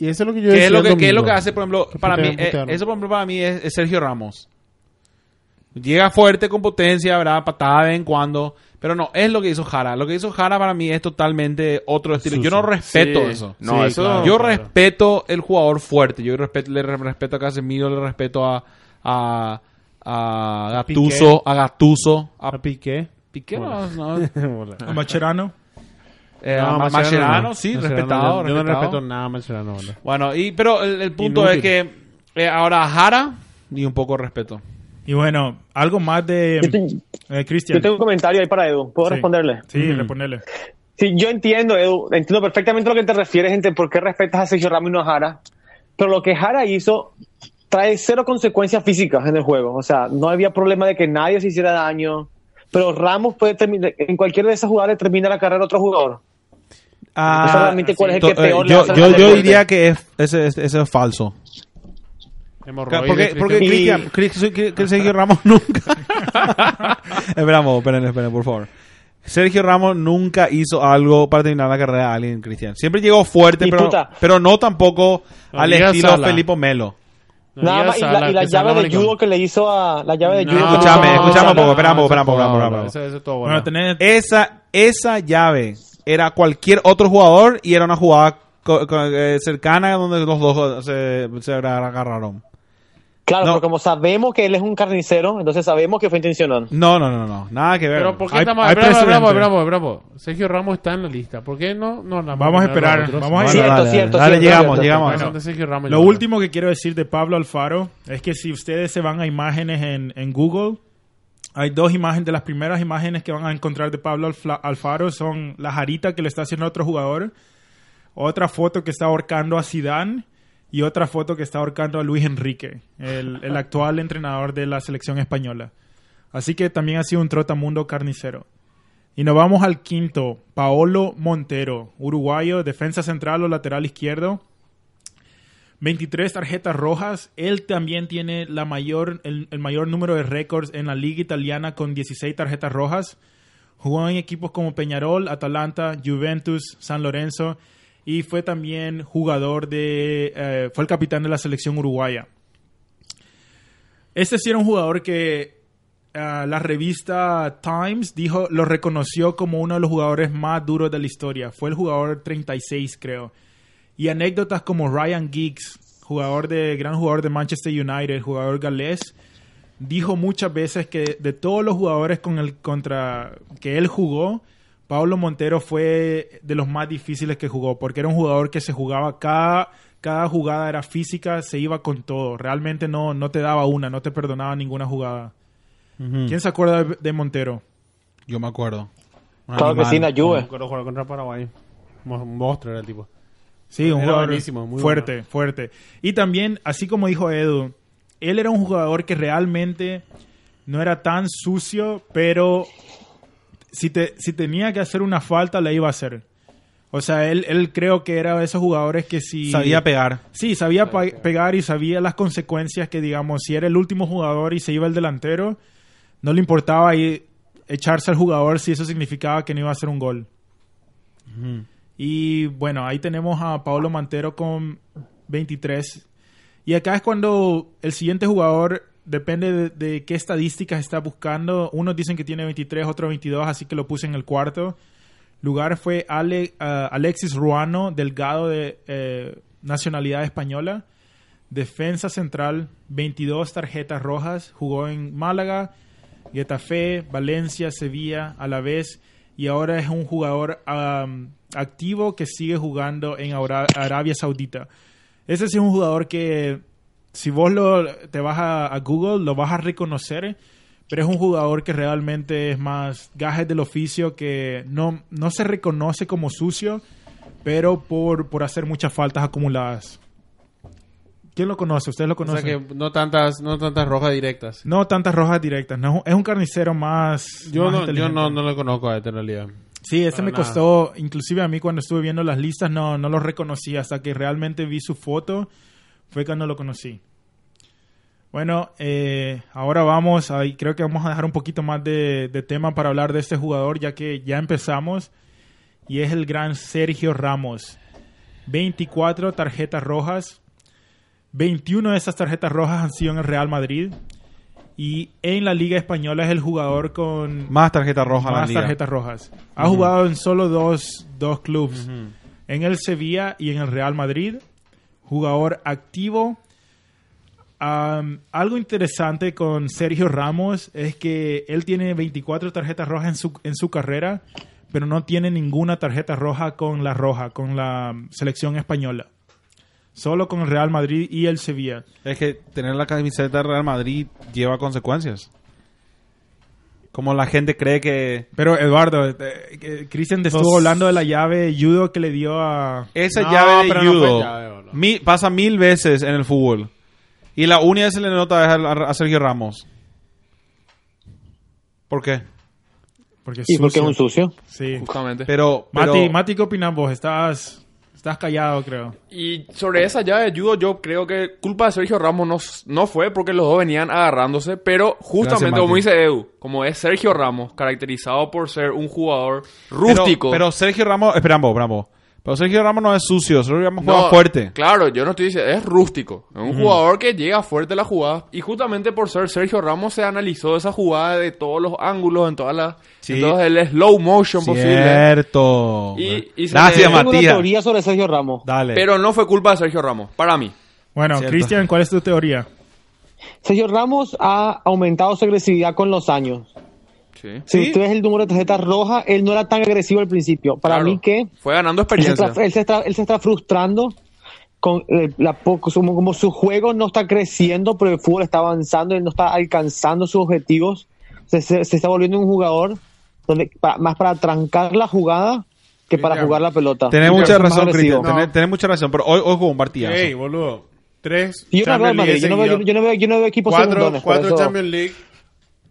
Y eso es lo que yo ¿Qué decía es lo que, qué es lo que hace, por ejemplo, para mí? eh, eso, por ejemplo, para mí es, es Sergio Ramos. Llega fuerte, con potencia, ¿verdad? Patada de vez en cuando. Pero no, es lo que hizo Jara. Lo que hizo Jara para mí es totalmente otro estilo. Yo no respeto Sí. eso. No, Sí, eso... claro. Yo claro. respeto el jugador fuerte. Yo respeto, le re- respeto a Casemiro, le respeto a, a, a Gattuso, a Gattuso, a A Piqué. Piqué, no, no. A Macherano. Eh, No, a Mascherano Mascherano, no. sí, Mascherano respetado, no. Yo no respeto nada a Mascherano. hola. Bueno, y, pero el, el punto Inútil. es que eh, ahora Jara, ni un poco de respeto. Y bueno, algo más de eh, Cristian. yo tengo un comentario ahí para Edu. ¿Puedo Sí. responderle? Sí, responderle. Sí, yo entiendo, Edu. Entiendo perfectamente lo que te refieres, gente, por qué respetas a Sergio Ramos y no a Jara. Pero lo que Jara hizo trae cero consecuencias físicas en el juego. O sea, no había problema de que nadie se hiciera daño. Pero Ramos puede terminar, en cualquiera de esas jugadas termina la carrera a otro jugador. Ah, solamente cuál es el que eh, peor le yo, al yo, yo diría que es, ese, ese- ese es falso. Hemorroides, Porque, porque Cristian. Sergio Ramos nunca. Esperamos, esperen, esperen, por favor. Sergio Ramos nunca hizo algo para terminar la carrera de alguien, Cristian. Siempre llegó fuerte, pero, puta. pero no tampoco No al estilo Sala. Felipe Melo. No Nada más, y la, y la llave de judo que le hizo a la llave de No, judo. no, espera un poco, eso espera un poco, es espera un todo, poco. Eso, eso es todo Bueno, bueno. tenés, Esa, esa llave era cualquier otro jugador y era una jugada eh, cercana donde los dos se, se agarraron. Claro, No. pero como sabemos que él es un carnicero, entonces sabemos que fue intencional. No, no, no, no, nada que ver. Pero ¿por qué estamos... hay bravo, bravo, precedente. bravo, bravo. Sergio Ramos está en la lista. ¿Por qué no? no la Vamos a esperar, vamos a Cierto, dale, cierto, dale, cierto, llegamos, cierto. llegamos. Bueno, de Sergio Ramos, Lo último que quiero decir de Pablo Alfaro es que si ustedes se van a imágenes en, en Google, hay dos imágenes, de las primeras imágenes que van a encontrar de Pablo Alfaro son la jarita que le está haciendo a otro jugador, otra foto que está ahorcando a Zidane y otra foto que está ahorcando a Luis Enrique, el, el actual entrenador de la selección española. Así que también ha sido un trotamundo carnicero. Y nos vamos al quinto, Paolo Montero, uruguayo, defensa central o lateral izquierdo. 23 tarjetas rojas. Él también tiene la mayor, el, mayor número de récords en la liga italiana con 16 tarjetas rojas. Jugó en equipos como Peñarol, Atalanta, Juventus, San Lorenzo y fue también jugador de... eh, fue el capitán de la selección uruguaya. Este sí era un jugador que ah, la revista Times dijo, lo reconoció como uno de los jugadores más duros de la historia. Fue el jugador 36, creo. Y anécdotas como Ryan Giggs, jugador de, gran jugador de Manchester United, jugador galés, dijo muchas veces que de todos los jugadores con el, contra que él jugó, Pablo Montero fue de los más difíciles que jugó, porque era un jugador que se jugaba cada, cada jugada era física, se iba con todo. Realmente no, no te daba una, no te perdonaba ninguna jugada. ¿Quién se acuerda de, de Montero? Yo me acuerdo. Un Claro que sí, en la Juve. Recuerdo jugar contra Paraguay. Un monstruo era el tipo. Sí, un Era jugador buenísimo, muy fuerte, fuerte. Y también, así como dijo Edu, él era un jugador que realmente no era tan sucio, pero si, te, si tenía que hacer una falta, la iba a hacer. O sea, él, él creo que era de esos jugadores que si... Sabía pegar. Sí, sabía pegar y sabía las consecuencias que, digamos, si era el último jugador y se iba el delantero, no le importaba ahí echarse al jugador si eso significaba que no iba a hacer un gol. Y bueno, ahí tenemos a Pablo Mantero con 23. Y acá es cuando el siguiente jugador, depende de, qué estadísticas está buscando. Unos dicen que tiene 23, otros 22, así que lo puse en el cuarto. Lugar fue Ale- ah, Alexis Ruano, delgado de eh, nacionalidad española. Defensa central, 22 tarjetas rojas. Jugó en Málaga, Getafe, Valencia, Sevilla, a la vez. Y ahora es un jugador activo que sigue jugando en Ara- Arabia Saudita. Ese sí es un jugador que, si vos lo, te vas a, a Google, lo vas a reconocer pero es un jugador que realmente es más gajes del oficio, que no, no se reconoce como sucio, pero por, por hacer muchas faltas acumuladas. ¿Quién lo conoce? ¿Ustedes lo O sea conocen? que no tantas, no tantas rojas directas. No tantas rojas directas, no, es un carnicero más... Yo, más no, yo no, no lo conozco a este en realidad. Sí, ese Para me nada. costó, inclusive a mí cuando estuve viendo las listas no, no lo reconocí hasta que realmente vi su foto, fue cuando lo conocí. Bueno, eh, ahora vamos, ahí creo que vamos a dejar un poquito más de, de tema para hablar de este jugador ya que ya empezamos y es el gran Sergio Ramos. 24 tarjetas rojas, 21 de esas tarjetas rojas han sido en el Real Madrid y en la Liga Española es el jugador con Más tarjeta roja en la más tarjetas rojas. Ha jugado en solo dos, dos clubes. En el Sevilla y en el Real Madrid. Jugador activo. Am, algo interesante con Sergio Ramos es que él tiene 24 tarjetas rojas en su, en su carrera, pero no tiene ninguna tarjeta roja con la roja, con la selección española. Solo con el Real Madrid y el Sevilla. Es que tener la camiseta del Real Madrid lleva consecuencias. Como la gente cree que... Pero Eduardo, eh, eh, Cristian te estuvo hablando de la llave judo que le dio a... Esa No, llave de pero no fue judo llave, mi- pasa mil veces en el fútbol. Y la única que se le nota es a, a Sergio Ramos. ¿Por qué? Porque es Y porque es sucio. un sucio. Sí. Justamente. Pero, pero Mati, Mati, ¿qué opinas vos? Estás, estás callado, creo. Y sobre esa llave de judo, yo creo que culpa de Sergio Ramos no, no fue porque los dos venían agarrándose, pero justamente Gracias, como dice Edu, como es Sergio Ramos, caracterizado por ser un jugador pero- rústico. Pero, Sergio Ramos... Espera, Brambo, Brambo. Pero Sergio Ramos no es sucio. Sergio Ramos No, juega fuerte. Claro, yo no estoy diciendo, es rústico. Es un jugador que llega fuerte a la jugada. Y justamente por ser Sergio Ramos se analizó esa jugada de todos los ángulos, en todas las. Sí. en todo el slow motion posible. Cierto. Y- y se Gracias, le- Tengo una Matías. teoría sobre Sergio Ramos. Dale. Pero no fue culpa de Sergio Ramos, para mí. Bueno. Cristian, ¿cuál es tu teoría? Sergio Ramos ha aumentado su agresividad con los años. Sí. Si ¿Sí? tú ves el número de tarjetas rojas, él no era tan agresivo al principio. Para Claro. mí que Fue ganando él se, experiencia. está, él se está- él se está frustrando con eh, la poco, como, como su juego no está creciendo, pero el fútbol está avanzando y no está alcanzando sus objetivos. Se, se- se está volviendo un jugador donde, pa- más para trancar la jugada que para Cristian, jugar la pelota. Tenés mucha razón. Cristian. Tenés, tenés mucha razón. Pero hoy, hoy jugó un partidazo. Ey, boludo. Tres Y yo no veo yo no veo, yo no veo, yo no veo equipos cuatro, segundones, cuatro Champions League.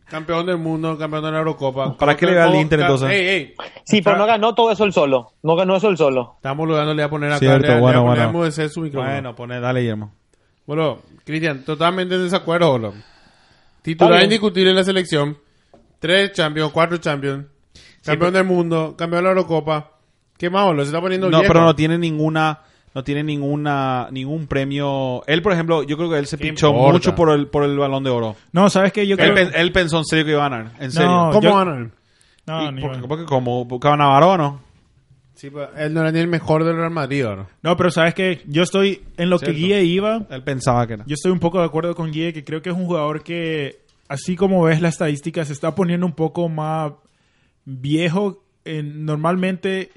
Campeón del mundo, campeón de la Eurocopa. ¿Para qué le al Oh, Inter, entonces? Ey, ey. Sí, pero no ganó todo eso él solo. No ganó eso él solo. Estamos dándole a poner acá. Cierto, le, bueno, bueno. enmudecer su micrófono. Bueno, pone, dale, Guillermo. Bueno, Cristian, totalmente en desacuerdo, boludo. Titular indiscutible en la selección. Tres Champions, cuatro Champions. Campeón del mundo, campeón de la Eurocopa. ¿Qué más, boludo? Se está poniendo No, viejo. pero no tiene ninguna, no tiene ninguna, ningún premio. Él, por ejemplo, yo creo que él se ¿Qué pichó importa? mucho por el, por el balón de oro. No, ¿sabes qué? Yo Él, creo... pen- él pensó en serio que iba a ganar. En serio. No, ¿Cómo yo- ganan? No, Y ni porque, porque como buscaban Navarro o no. Sí, pero él no era ni el mejor del Real Madrid, ¿no? No, pero ¿sabes qué? Yo estoy... En lo que. Guille iba, Él pensaba que era. yo estoy un poco de acuerdo con Guille, que creo que es un jugador que, así como ves la estadística, se está poniendo un poco más viejo. Eh, normalmente,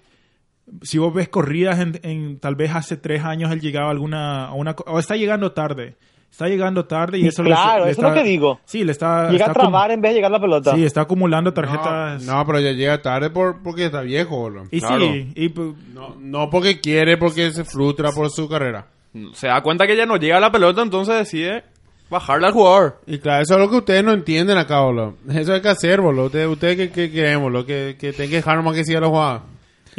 si vos ves corridas, en, en- tal vez hace tres años él llegaba a alguna... A una, o está llegando tarde. Está llegando tarde y eso le- Claro, le eso es lo está- que digo. Sí, le está... Llega a está trabar en vez de llegar la pelota. Sí, está acumulando tarjetas. No, no, pero ya llega tarde por, porque está viejo, boludo. y claro. sí, y, No, no porque quiere, porque se frustra por su carrera. Se da cuenta que ya no llega a la pelota, entonces decide bajarle al jugador. Y claro, eso es lo que ustedes no entienden acá, boludo. Eso hay que hacer, boludo. Ustedes, ustedes que, que quieren, boludo. Que, que tienen que dejar nomás que siga la jugada.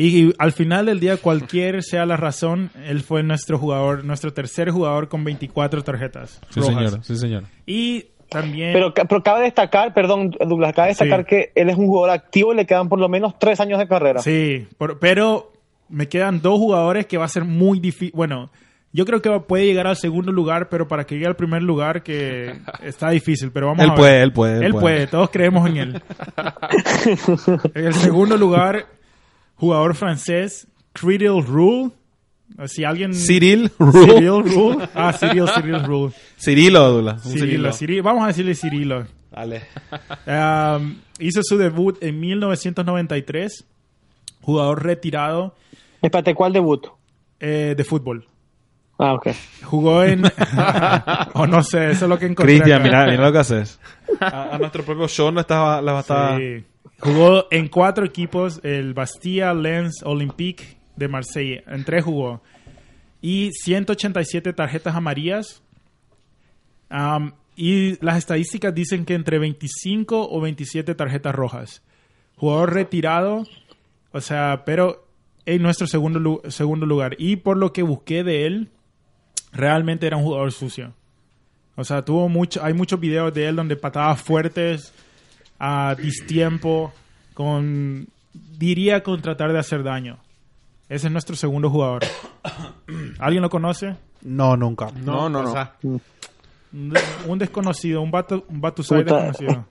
Y, y al final del día, cualquier sea la razón, él fue nuestro jugador, nuestro tercer jugador con 24 tarjetas. Sí, rojas. señor. Sí, señor. Y también... Pero, pero cabe destacar, perdón, Douglas, cabe destacar Sí. que él es un jugador activo y le quedan por lo menos tres años de carrera. Sí, por- pero me quedan dos jugadores que va a ser muy difícil. Bueno, yo creo que puede llegar al segundo lugar, pero para que llegue al primer lugar que está difícil. Pero vamos Él a ver. puede, él puede, él Él puede. puede, todos creemos en él. en el segundo lugar, jugador francés, Cyril Rule. Si alguien... Cyril Rule. Cyril Rule. Ah, Cyril, Cyril Rule. Cirilo, Dula. Cirilo, Cirilo. Cirilo. Vamos a decirle Cirilo. Dale. Um, hizo su debut en 1993. Jugador retirado Espérate, ¿cuál debut? eh, de fútbol. Ah, ok. Jugó en... o no sé, eso es lo que encontré. Cristian, mira, mira lo que haces. A, a nuestro propio show no estaba la estaba- Sí. Jugó en cuatro equipos, el Bastilla, Lens, Olympique de Marsella. En tres jugó. Y 187 tarjetas amarillas. Am, y las estadísticas dicen que entre 25 o 27 tarjetas rojas. Jugador retirado, o sea, pero en nuestro segundo, segundo lugar. Y por lo que busqué de él, realmente era un jugador sucio. O sea, tuvo mucho, hay muchos videos de él donde patadas fuertes, a distiempo, con, diría con tratar de hacer daño. Ese es nuestro segundo jugador. ¿Alguien lo conoce? No, nunca. No, no, o no. sea, Un, de- un desconocido, un, vato, un Batusai Puta, desconocido.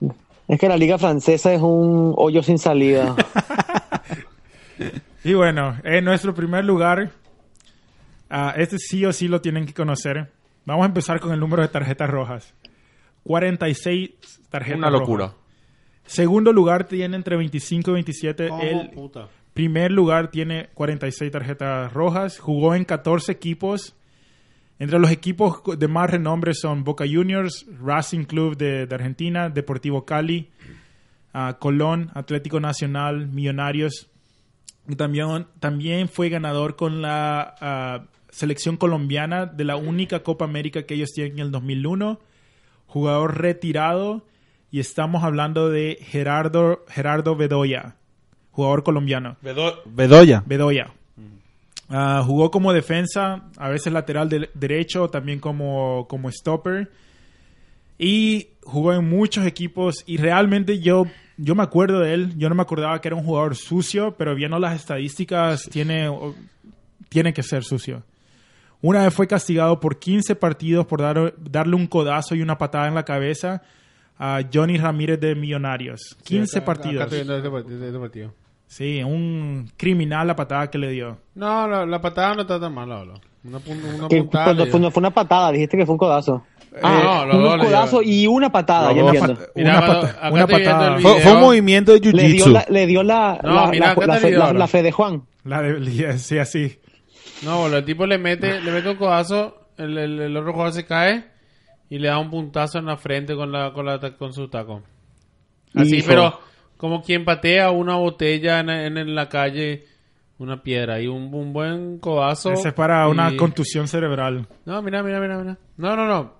es que la liga francesa es un hoyo sin salida. Y bueno, en nuestro primer lugar, ah, este sí o sí lo tienen que conocer. Vamos a empezar con el número de tarjetas rojas. 46 tarjetas Una locura. rojas. Segundo lugar tiene entre 25 y 27. oh, el puta. primer lugar tiene 46 tarjetas rojas. Jugó en 14 equipos. Entre los equipos de más renombre son Boca Juniors, Racing Club de, de Argentina, Deportivo Cali, ah, Colón, Atlético Nacional, Millonarios. Y también, también fue ganador con la ah, selección colombiana de la única Copa América que ellos tienen en el 2001. Jugador retirado. Y estamos hablando de Gerardo, Gerardo Bedoya, jugador colombiano. Bedoya. Bedoya. Ah, jugó como defensa, a veces lateral de- derecho, también como, como stopper. Y jugó en muchos equipos. Y realmente yo, yo me acuerdo de él. Yo no me acordaba que era un jugador sucio, pero viendo las estadísticas, tiene, o- tiene que ser sucio. Una vez fue castigado por 15 partidos por dar- darle un codazo y una patada en la cabeza a Johnny Ramírez de Millonarios. 15 Acá- acá partidos. estoy viendo este partido- este partido. Sí, un criminal la patada que le dio. No, la, la patada no está tan mala. Una, una Que puntada. cuando le fue, una patada, dijiste que fue un codazo. no, los un codazo y una patada, ya entiendo. pat- Mira, una acá- pata- acá patada. Fue, fue un movimiento de jiu-jitsu. le dio la, No, la, mira, acá fe, la fe de Juan. La de, sí, así. No, boludo, el tipo le mete, le mete un codazo, el, el, el otro jugador se cae y le da un puntazo en la frente con la, con la con su taco. Así, Hijo. pero como quien patea una botella en, en, en la calle, una piedra y un, un buen codazo. Ese es para una contusión cerebral. No, mira, mira, mira, mira. No, no, no.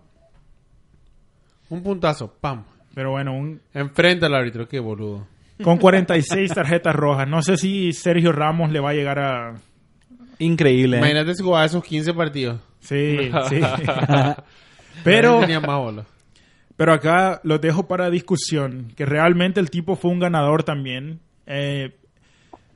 Un puntazo, pam. Pero bueno, un, Enfrente al árbitro, qué boludo. con 46 tarjetas rojas. No sé si Sergio Ramos le va a llegar a... Increíble. ¿eh? Imagínate si jugaba esos 15 partidos. Sí, sí. Pero, Tenía más bola. pero acá lo dejo para discusión. Que realmente el tipo fue un ganador también. Eh,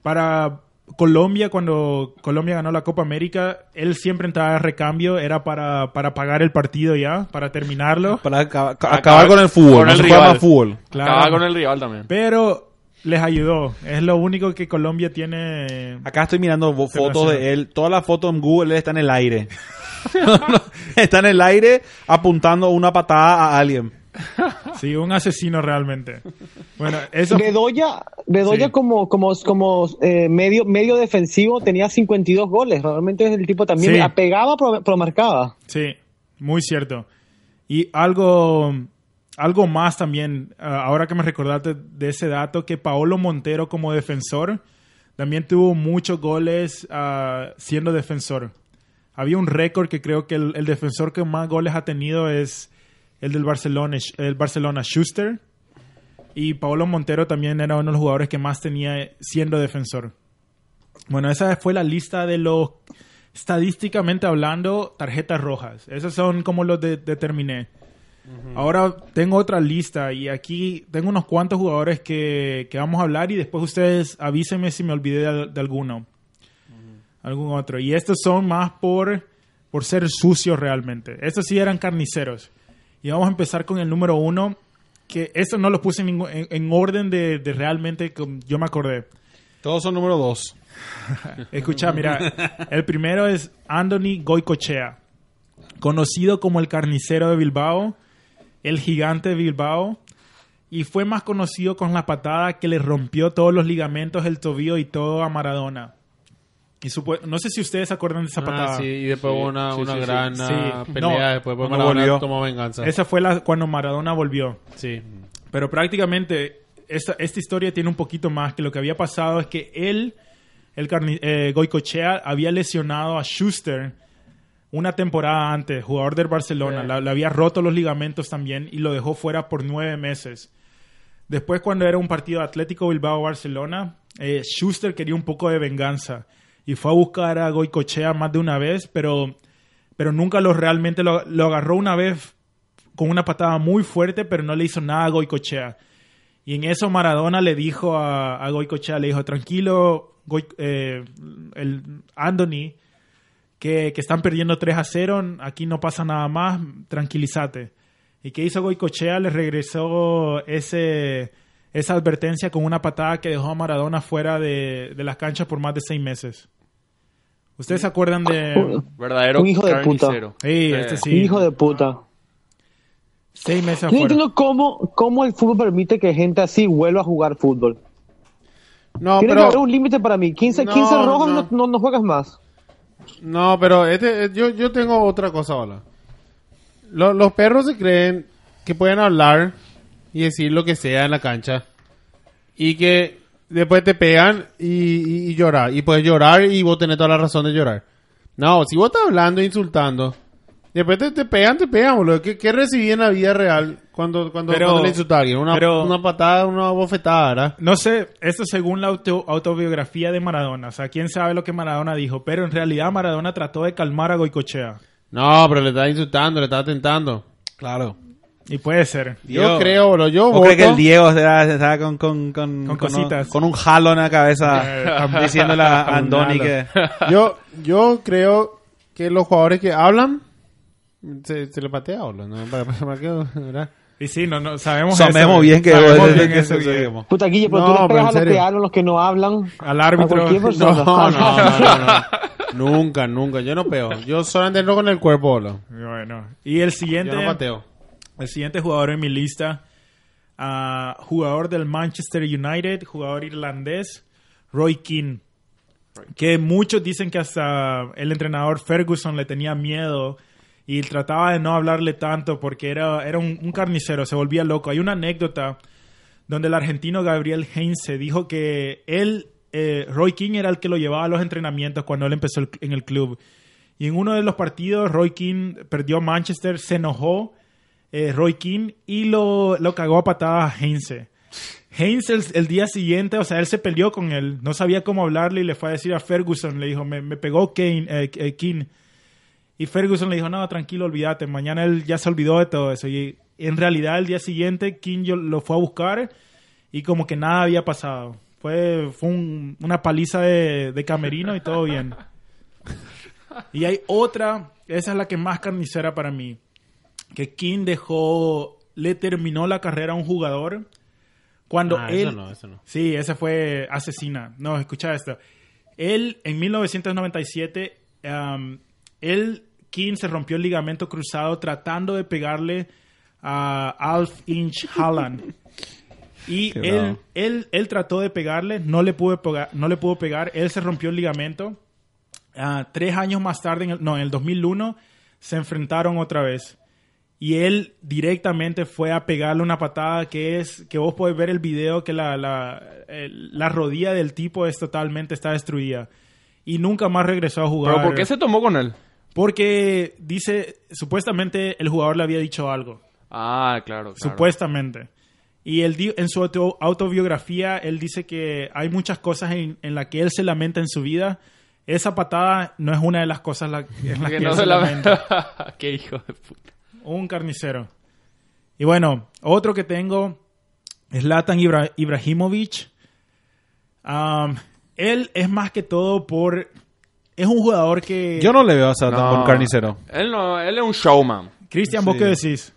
para Colombia, cuando Colombia ganó la Copa América, él siempre entraba a recambio. Era para, para pagar el partido ya, para terminarlo. Para acabar, acabar acabar con el fútbol. con no el se juega rival. fútbol. Claro. Acaba con el rival también. Pero les ayudó. Es lo único que Colombia tiene. Acá estoy mirando fotos de él. Todas las fotos en Google él está en el aire. Está en el aire apuntando una patada a alguien. Sí, un asesino realmente. Bueno, eso. Bedoya, Bedoya Sí. como, como, como eh, medio, medio defensivo tenía 52 goles. Realmente el tipo también Sí. apegaba, pero, pero marcaba. Sí, muy cierto. Y algo, algo más también, ah, ahora que me recordaste de ese dato, que Paolo Montero como defensor también tuvo muchos goles ah, siendo defensor. Había un récord que creo que el, el defensor que más goles ha tenido es el del Barcelona, el Barcelona Schuster. Y Paolo Montero también era uno de los jugadores que más tenía siendo defensor. Bueno, esa fue la lista de los, estadísticamente hablando, tarjetas rojas. Esos son como los de, determiné. Ahora tengo otra lista y aquí tengo unos cuantos jugadores que, que vamos a hablar y después ustedes avísenme si me olvidé de, de alguno. Algún otro. Y estos son más por, por ser sucios realmente. Estos sí eran carniceros. Y vamos a empezar con el número uno, que eso no lo puse en, en- en orden de, de realmente, como yo me acordé. Todos son número dos. Escucha, mira, el primero es Anthony Goicochea, conocido como el carnicero de Bilbao, el gigante de Bilbao, y fue más conocido con la patada que le rompió todos los ligamentos del tobillo y todo a Maradona. Y supo- no sé si ustedes se acuerdan de esa patada. Ah, sí, y después hubo una, sí, una sí, gran Sí. ah, No, pelea. después pues cuando Maradona volvió. tomó venganza. Esa fue la, cuando Maradona volvió. Sí. Pero prácticamente esta, esta historia tiene un poquito más que lo que había pasado es que él, el carni- eh, Goicochea, había lesionado a Schuster una temporada antes, jugador del Barcelona. Le había roto los ligamentos también y lo dejó fuera por nueve meses. Después, cuando era un partido Atlético Bilbao-Barcelona, eh, Schuster quería un poco de venganza y fue a buscar a Goicochea más de una vez, pero, pero nunca lo realmente lo, lo agarró una vez con una patada muy fuerte, pero no le hizo nada a Goicochea. Y en eso Maradona le dijo a, a Goicochea, le dijo, tranquilo, Goi- eh, el Anthony, que, que están perdiendo 3 a 0, aquí no pasa nada más, tranquilízate. ¿Y qué hizo Goicochea? Le regresó ese, esa advertencia con una patada que dejó a Maradona fuera de, de las canchas por más de seis meses. ¿Ustedes se acuerdan de...? Verdadero Un hijo de puta. Sí, este sí. Hijo de puta. Seis meses Yo no afuera. entiendo cómo, cómo el fútbol permite que gente así vuelva a jugar fútbol. No, Tiene que pero... haber un límite para mí. 15, No, 15 rojos no. no. No, no juegas más. No, pero este, eh, yo, yo tengo otra cosa ahora. Lo- los perros se creen que pueden hablar y decir lo que sea en la cancha. Y que después te pegan y, y- y llorar. Y puedes llorar y vos tenés toda la razón de llorar. No, si vos estás hablando e insultando, después te, te pegan, te pegan, boludo. ¿Qué, qué recibí en la vida real cuando, cuando, Pero- cuando le insultaba a alguien? Una, pero- una patada, una bofetada, ¿verdad? No sé, esto según la auto- autobiografía de Maradona. O sea, quién sabe lo que Maradona dijo. Pero en realidad Maradona trató de calmar a Goicochea. No, pero le estaba insultando, le estaba tentando. Claro. Y puede ser. Yo Yo- creo, boludo. Yo ¿Vos voto... crees que el Diego estaba, estaba con, con, con, Con con un- cositas. con un jalo en la cabeza Eh, diciéndole a Andoni que... yo, yo creo que los jugadores que hablan se, se le patea boludo, ¿no? ¿Para, para, para qué, verdad? Y sí, no, no, sabemos Sabemos eso, bien que... sabemos bien que- eso, Puta, Guille, pero No, tú le pegas a los que hablan, los que no hablan. Al A árbitro. cualquier No, no, no, no, no. Nunca, nunca. Yo no peo. Yo solamente entro con el cuerpo, boludo. Bueno, y el siguiente, Yo no pateo. El siguiente jugador en mi lista, ah, jugador del Manchester United, jugador irlandés, Roy Keane. Que muchos dicen que hasta el entrenador Ferguson le tenía miedo y trataba de no hablarle tanto porque era, era un, un carnicero, se volvía loco. Hay una anécdota donde el argentino Gabriel Heinze dijo que él, eh, Roy King era el que lo llevaba a los entrenamientos cuando él empezó el- en el club. Y en uno de los partidos, Roy King perdió a Manchester, se enojó eh, Roy King y lo, lo cagó a patadas a Heinze. Heinze el, el día siguiente, o sea, él se peleó con él, no sabía cómo hablarle y le fue a decir a Ferguson, le dijo, me, me pegó Kane, eh, eh, King. Y Ferguson le dijo, no, tranquilo, olvídate, mañana él ya se olvidó de todo eso. Y en realidad el día siguiente King yo- lo fue a buscar y como que nada había pasado. Fue, fue un- una paliza de, de camerino y todo bien. Y hay otra, esa es la que más carnicera para mí, que King dejó, le terminó la carrera a un jugador cuando Ah, él... eso no, eso no. Sí, ese fue asesina. No, escucha esto. Él, en 1997, um, él, King, se rompió el ligamento cruzado tratando de pegarle a Alf Inch Haaland. Y Qué él, bravo. él, él trató de pegarle, no le pudo pegar, no le pudo pegar, él se rompió el ligamento. Ah, tres años más tarde, en el, no, en el 2001, se enfrentaron otra vez. Y él directamente fue a pegarle una patada que es, que vos podés ver el video, que la, la, el- la rodilla del tipo es totalmente, está destruida. Y nunca más regresó a jugar. ¿Pero por qué se tomó con él? Porque dice, supuestamente el jugador le había dicho algo. Ah, claro, claro. Supuestamente. Y él en su auto- autobiografía, él dice que hay muchas cosas en, en las que él se lamenta en su vida. Esa patada no es una de las cosas la- en las que, Que no él se se la lamenta. Qué hijo de puta. Un carnicero. Y bueno, otro que tengo es Latan Ibra- Ibrahimovic. Am, él es más que todo por... Es un jugador que... Yo no le veo a No. con carnicero. Él no, él es un showman. Cristian, ¿vos qué decís?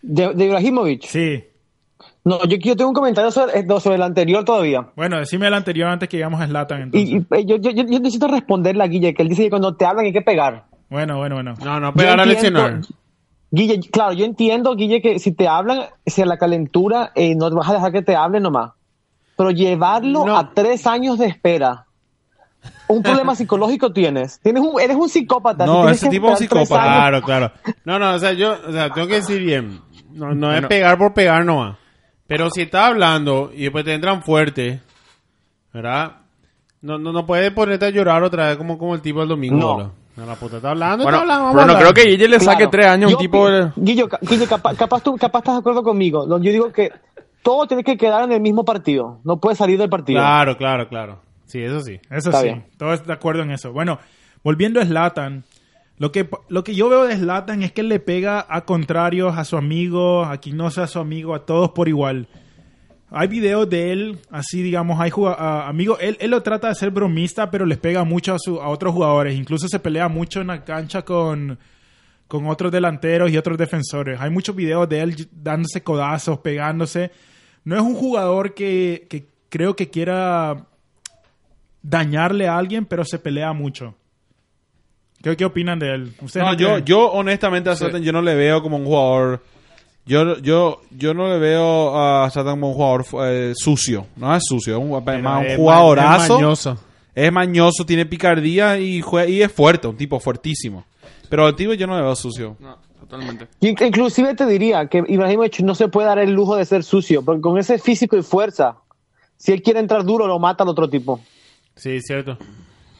De, de Ibrahimovic. Sí. No, yo, yo tengo un comentario sobre, eh, sobre el anterior todavía. Bueno, decime el anterior antes que llegamos a Slatan. Y, y, eh, yo, yo, yo- necesito responderle a Guille, que él dice que cuando te hablan hay que pegar. Bueno, bueno, bueno. No, no, pegar a entiendo- leccionar. Guille, claro, yo entiendo, Guille, que si te hablan, si a la calentura, eh, no vas a dejar que te hablen nomás. Pero llevarlo No. a tres años de espera un problema psicológico tienes. tienes un, eres un psicópata. No, ese tipo es un psicópata. Claro, claro. No, no, o sea, yo, o sea, tengo que decir bien. No, no es pegar por pegar nomás. Pero si estás hablando y después te entran fuerte, ¿verdad? No, no, no puedes ponerte a llorar otra vez como, como el tipo del domingo. No. No, la puta está hablando, Bueno, está hablando. vamos pero a no hablar. creo que Guille le saque Claro. tres años a Yo un tipo... de- Guillo, Guillo, capa- capaz, tú, capaz estás de acuerdo conmigo. Yo digo que todo tiene que quedar en el mismo partido. No puede salir del partido. Claro, claro, claro. Sí, eso sí. Eso Está sí, bien. todos de acuerdo en eso. Bueno, volviendo a Slatan, lo que, lo que yo veo de Slatan es que él le pega a contrarios, a su amigo, a quien no sea su amigo, a todos por igual. Hay videos de él, así digamos, hay juga- a- amigos, él, él lo trata de ser bromista, pero les pega mucho a, su- a otros jugadores. Incluso se pelea mucho en la cancha con, con otros delanteros y otros defensores. Hay muchos videos de él dándose codazos, pegándose. No es un jugador que, que creo que quiera dañarle a alguien, pero se pelea mucho. ¿Qué, qué opinan de él? ¿Ustedes No, no yo, yo honestamente a Zlatan yo no le veo como un jugador. Yo, yo, yo no le veo a Zlatan como un jugador eh, sucio. No es sucio, es un, más un Es jugadorazo. es mañoso. Es mañoso, tiene picardía y, juega, y es fuerte, un tipo fuertísimo. Pero el tipo yo no le veo sucio. No, totalmente. Y- Inclusive te diría que Ibrahimovic no se puede dar el lujo de ser sucio, porque con ese físico y fuerza, si él quiere entrar duro, lo mata al otro tipo. Sí, cierto.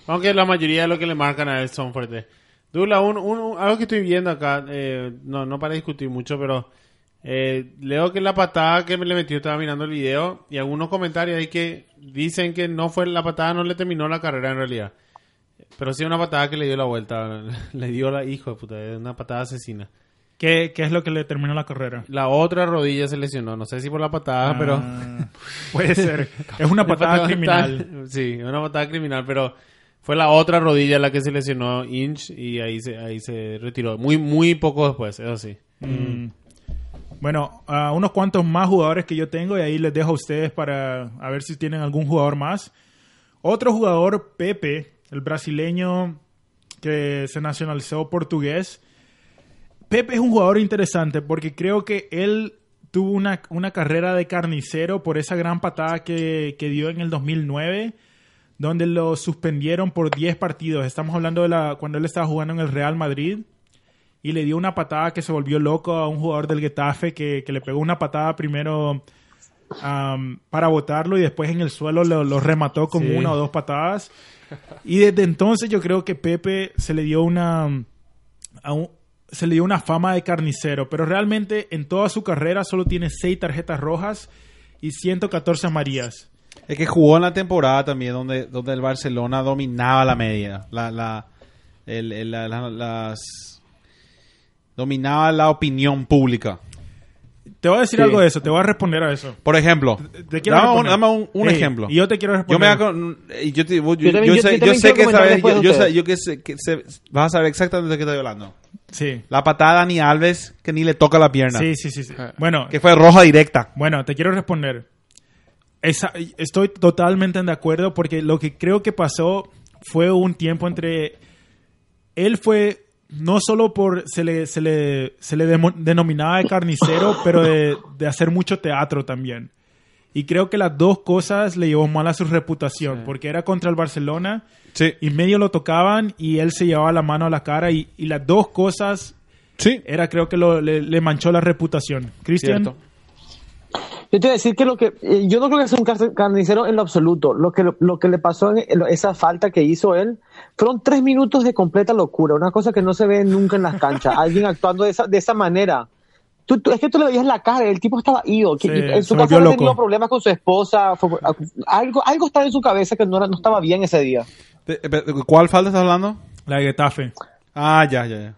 Aunque la mayoría de lo que le marcan a él son fuertes. Dula, un, un- un- algo que estoy viendo acá, eh, no, no para discutir mucho, pero eh, leo que la patada que me le metió, estaba mirando el video, y algunos comentarios ahí que dicen que no fue la patada, no le terminó la carrera en realidad. Pero sí una patada que le dio la vuelta, le dio la hijo de puta, una patada asesina. ¿Qué, qué es lo que le terminó la carrera? La otra rodilla se lesionó, no sé si por la patada, pero... Ah, puede ser. Es una patada criminal. Sí, una patada criminal, pero fue la otra rodilla la que se lesionó Inch y ahí se, ahí se retiró. Muy, muy poco después, eso sí. Mm. Bueno, a unos cuantos más jugadores que yo tengo y ahí les dejo a ustedes para ver si tienen algún jugador más. Otro jugador, Pepe, el brasileño que se nacionalizó portugués. Pepe es un jugador interesante porque creo que él tuvo una, una carrera de carnicero por esa gran patada que, que dio en el 2009, donde lo suspendieron por 10 partidos. Estamos hablando de la, cuando él estaba jugando en el Real Madrid y le dio una patada que se volvió loco a un jugador del Getafe que, que le pegó una patada primero para botarlo y después en el suelo lo, lo remató con Sí. una o dos patadas. Y desde entonces yo creo que Pepe se le dio una a un- se le dio una fama de carnicero, pero realmente en toda su carrera solo tiene seis tarjetas rojas y 114 amarillas. Es que jugó en la temporada también donde, donde el Barcelona dominaba la media. La, la, el- el- la- la- las, dominaba la opinión pública. Te voy a decir Sí. algo de eso, te voy a responder a eso. Por ejemplo, Te quiero dame un, responder. dame un- un Ey, ejemplo. Y yo te quiero Yo me responder. yo, te- yo- yo también- yo- sé, que sabes, yo, sé, que sé, que sé- vas a saber exactamente de qué estoy hablando. Sí. La patada a Dani Alves que ni le toca la pierna. Sí, sí, sí, sí. Ah. Bueno, Que fue roja directa. Bueno, te quiero responder. Esa- estoy totalmente de acuerdo porque lo que creo que pasó fue un tiempo entre... Él fue, no solo por... Se le, se le, se le denominaba de carnicero, pero de, de hacer mucho teatro también. Y creo que las dos cosas le llevó mal a su reputación, porque era contra el Barcelona Sí. y medio lo tocaban y él se llevaba la mano a la cara y, y las dos cosas Sí. era creo que lo- le, le manchó la reputación. Cristian. Yo te voy a decir que lo que eh, yo no creo que sea un car- carnicero en lo absoluto. Lo que lo que le pasó en en esa falta que hizo él fueron tres minutos de completa locura, una cosa que no se ve nunca en las canchas. Alguien actuando de esa de esa manera. Tú, tú- es que tú le veías la cara, el tipo estaba ido. que- Sí, en su casa había tenido problemas con su esposa. fue- algo algo estaba en su cabeza que no, era- no estaba bien ese día. De- ¿Cuál falta estás hablando? La de Getafe. Ah, ya, ya, ya.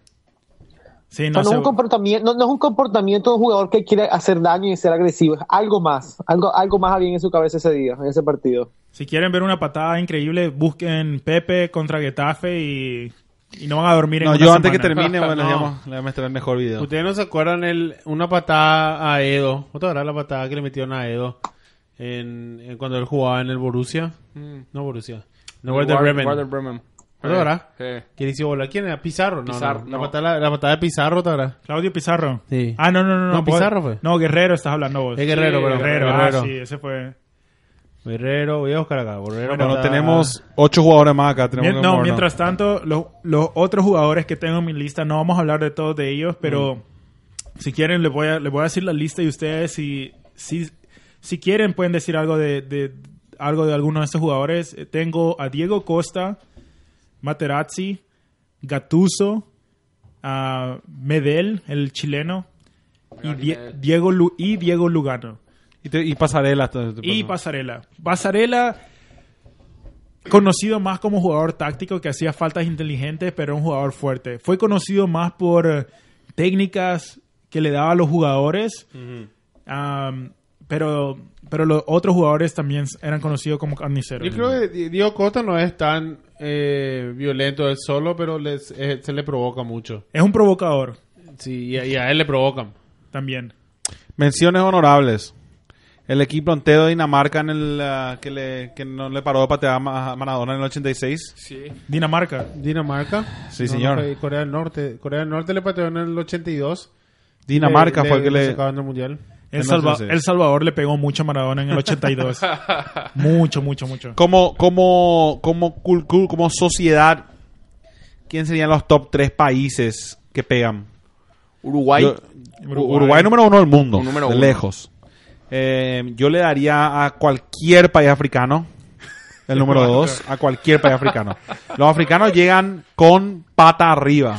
Sí, O sea, no, no, es un comportamiento, no, no es un comportamiento de un jugador que quiere hacer daño y ser agresivo, es algo más, algo, algo más había en su cabeza ese día, en ese partido. Si quieren ver una patada increíble, busquen Pepe contra Getafe y, y no van a dormir en No, una yo antes que termine, bueno, No. le vamos- le voy a mostrar el mejor video. ¿Ustedes no se acuerdan el, una patada a Edo? ¿Otra verdad la patada que le metieron a Edo en, en cuando él jugaba en el Borussia? No Borussia. No, Werder Bremen. Werder Bremen. ¿Otra verdad? Sí. ¿Quién hizo bola? ¿Quién era? Pizarro. No, Pizarro, no. La, no. patada, la patada de Pizarro, ¿otra verdad? Claudio Pizarro. Sí. Ah, no, no, no. No, vos- Pizarro fue. No, Guerrero estás hablando vos. Es Guerrero, Sí, pero Guerrero. Guerrero. Ah, sí, ese fue. Guerrero, voy a buscar acá. Guerrero Bueno, tenemos ocho jugadores más acá. Tenemos Mien- no, mientras tanto, lo- los otros jugadores que tengo en mi lista, no vamos a hablar de todos de ellos, pero si quieren, les voy, a, les voy a decir la lista y ustedes, si, si, si quieren, pueden decir algo de, de- algo de alguno de estos jugadores. Eh, Tengo a Diego Costa, Materazzi, Gattuso, a Medel, el chileno, y, Die- Diego, Lu- y Diego Lugano. Y, te- y pasarela. Y. Pasarela. Pasarela, conocido más como jugador táctico que hacía faltas inteligentes, pero un jugador fuerte. Fue conocido más por eh, técnicas que le daba a los jugadores, pero, pero los otros jugadores también eran conocidos como carniceros. Yo creo que Di- Diego Costa no es tan eh, violento él solo, pero les- eh, se le provoca mucho. Es un provocador Sí, y a, y a él le provocan. también. Menciones honorables. El equipo entero de Dinamarca en el, ah, que, le, que no le paró de patear a Ma- a Maradona en el 86. Sí. Dinamarca. Dinamarca. Sí, No, señor. no fue Corea del Norte. Corea del Norte le pateó en el 82. Dinamarca Le- fue el que le... sacaban del mundial. El, En Salva- 86. El Salvador le pegó mucho a Maradona en el 82. mucho, mucho, mucho. Como, como, como, como sociedad, ¿quién serían los top tres países que pegan? Uruguay. Yo- Uruguay. Uruguay. número uno del mundo, Un número de uno. lejos. Eh, yo le daría a cualquier país africano el número dos, a cualquier país africano. Los africanos llegan con pata arriba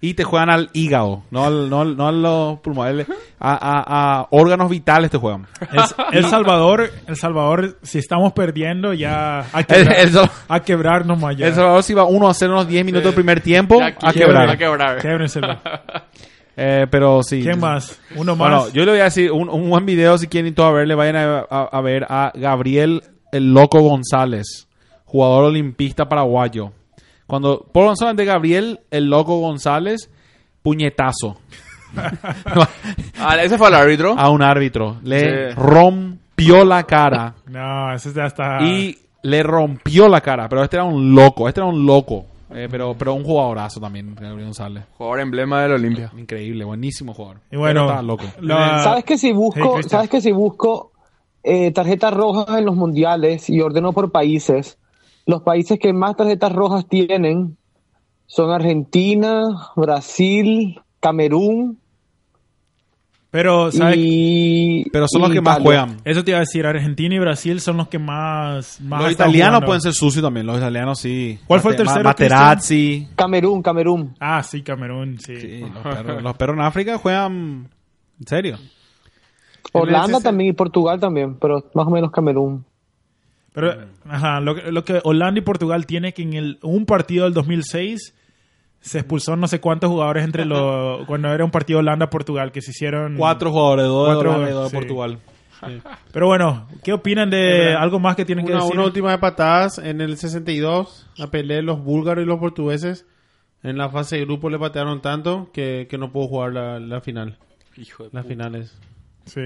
y te juegan al hígado, no, al- no, al- no a los pulmones, a, a- a órganos vitales te juegan. El, El Salvador, El Salvador, si estamos perdiendo, ya a El, quebrar, el Sal- a quebrarnos más ya. El Salvador si va 1 a 0 unos 10 minutos del primer tiempo, Ya a quebrar. A quebrar. Eh, pero sí. ¿Qué más? Uno más. Bueno, yo le voy a decir un, un buen video si quieren todos a verle, vayan a, a- a ver a Gabriel el Loco González, jugador olimpista paraguayo. Cuando por solamente Gabriel el Loco González, puñetazo Ah, ese fue el árbitro. a un árbitro, le Sí. rompió la cara No, ese ya está. y le rompió la cara, pero este era un loco, este era un loco, eh, pero pero un jugadorazo también, Gabriel González. Jugador emblema del Olimpia. Increíble, buenísimo jugador. Y bueno, Pero estaba loco. la- ¿Sabes que si busco, sabes que si busco eh, tarjetas rojas en los mundiales y ordeno por países, los países que más tarjetas rojas tienen son Argentina, Brasil, Camerún Pero, ¿sabes? y Pero son los que más juegan. Eso te iba a decir, Argentina y Brasil son los que más... más Los italianos jugando. pueden ser sucios también, los italianos sí. ¿Cuál fue el tercero, Ma- Materazzi. Camerún, Camerún. Ah, sí, Camerún, sí. Sí, los, perros, los perros en África juegan en serio. Holanda también y Portugal también, pero más o menos Camerún. Pero, ajá, lo, que- lo que Holanda y Portugal tiene que en el, un partido del 2006 se expulsó no sé cuántos jugadores entre los... Cuando era un partido Holanda-Portugal que se hicieron... Cuatro jugadores, dos de Cuatro, Holanda y dos de sí. Portugal. Pero bueno, ¿qué opinan de algo más que tienen que Una, decir? una última de patadas en el 62. La pelea de los búlgaros y los portugueses. En la fase de grupo le patearon tanto que, que no pudo jugar la, la final. Hijo de Las finales. Sí.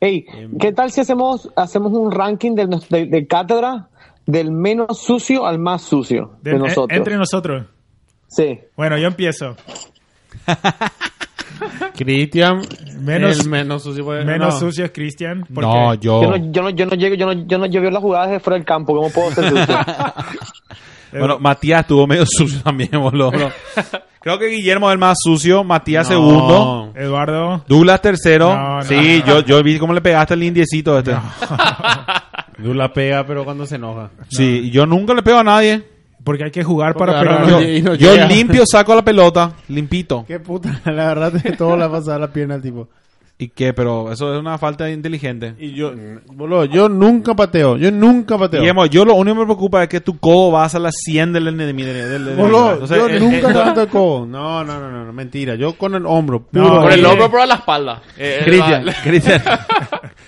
Hey, ¿qué tal si hacemos hacemos un ranking de, de- de cátedra del menos sucio al más sucio de, De- nosotros? en- Entre nosotros. Sí. Bueno, yo empiezo. Cristian. Menos- el menos sucio. Menos no. sucio es Cristian. No, yo. Yo no, yo no, yo no llego, yo no, yo no, yo veo las jugadas de fuera del campo, ¿cómo puedo ser sucio? Bueno, Matías estuvo medio sucio también, boludo. Creo que Guillermo es el más sucio, Matías No. segundo, Eduardo. Douglas tercero. No, no, sí, Yo, yo vi cómo le pegaste el indiecito este. Du la pega, pero cuando se enoja. Sí, yo nunca le pego a nadie. Porque hay que jugar Porque para ahora pegar. no- y no Yo llega. limpio saco la pelota, limpito. Qué puta, la verdad es que todo le ha pasado a la pierna al tipo. ¿Y qué? Pero eso es una falta de inteligente. Y yo, boludo, yo nunca pateo, yo nunca pateo. Guillermo, yo lo único que me preocupa es que tu codo vas a la 100 del enemigo. Boludo, Entonces, yo eh, nunca eh, levanto el codo. No, no, no, no, no, mentira. Yo con el hombro. Puro. No, Por el hombro, pero a la espalda. Eh, Cristian, Cristian.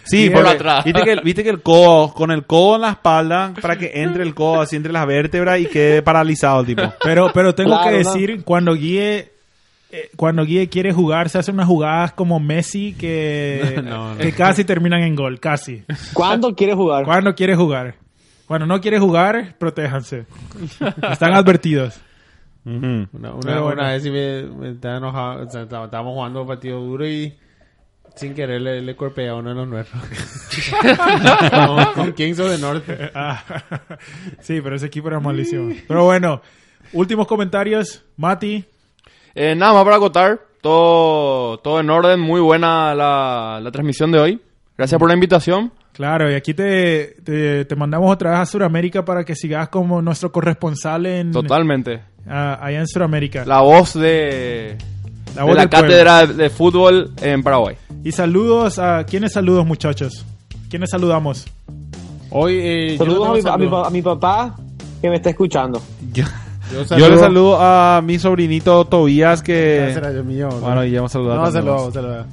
Sí, Por atrás. Viste que, viste que el codo, con el codo en la espalda, para que entre el codo así entre las vértebras y quede paralizado el tipo. Pero, pero tengo Claro, que ¿no? decir, cuando Guille, eh, cuando Guille quiere jugar, se hace unas jugadas como Messi que, No, no. que casi terminan en gol, casi. ¿Cuándo quiere jugar? Cuando quiere jugar. Cuando no quiere jugar, protéjanse. Están advertidos. Una, una, bueno. una vez sí me, me estaba enojado, o sea, estaba- estábamos jugando un partido duro y Sin querer le, le corpé a uno de los nuestros. no, con Kings of the North. Ah, sí, pero ese equipo era malísimo. Pero bueno, últimos comentarios. Mati, Eh, nada más para acotar, todo, todo en orden, muy buena la, la transmisión de hoy. Gracias por la invitación. claro, y aquí te, te, te mandamos otra vez a Sudamérica para que sigas como nuestro corresponsal en, Totalmente. ah, allá en Sudamérica. La voz de La de voz la del pueblo. cátedra de fútbol en Paraguay. Y saludos a... ¿Quiénes saludos, muchachos? ¿Quiénes saludamos? Hoy, eh, Saludos a mi, a, mi, a mi papá que me está escuchando. Yo, Yo yo le saludo a mi sobrinito Tobías que... Yo mío. Bueno, y ya hemos saludado. No, saludo, saludo.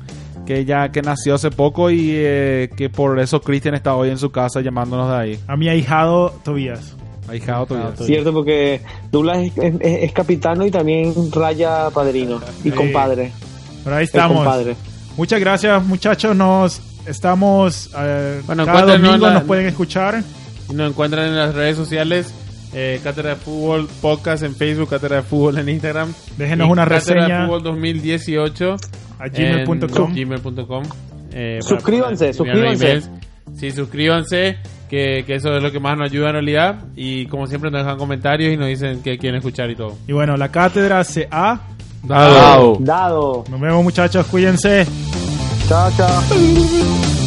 Que ya que nació hace poco y eh, que por eso Cristian está hoy en su casa llamándonos de ahí. A mi ahijado Tobías. Ahijado Tobías. Cierto, porque Douglas es, es- es capitano y también raya padrino y Sí. compadre. Pero ahí Es estamos. compadre. Muchas gracias, muchachos. Nos estamos... eh, Bueno, cada domingo la- nos pueden escuchar. Y nos encuentran en las redes sociales. Eh, Cátedra de Fútbol Podcast en Facebook, Cátedra de Fútbol en Instagram. Déjenos Y una Cátedra reseña. de Fútbol 2018 A gmail.com. Eh, Suscríbanse, suscríbanse. Sí, suscríbanse, que, que eso es lo que más nos ayuda en realidad. Y como siempre nos dejan comentarios y nos dicen que quieren escuchar y todo. Y bueno, la cátedra se ha. Dado. Dado. Nos vemos, muchachos. Cuídense. Chao, chao.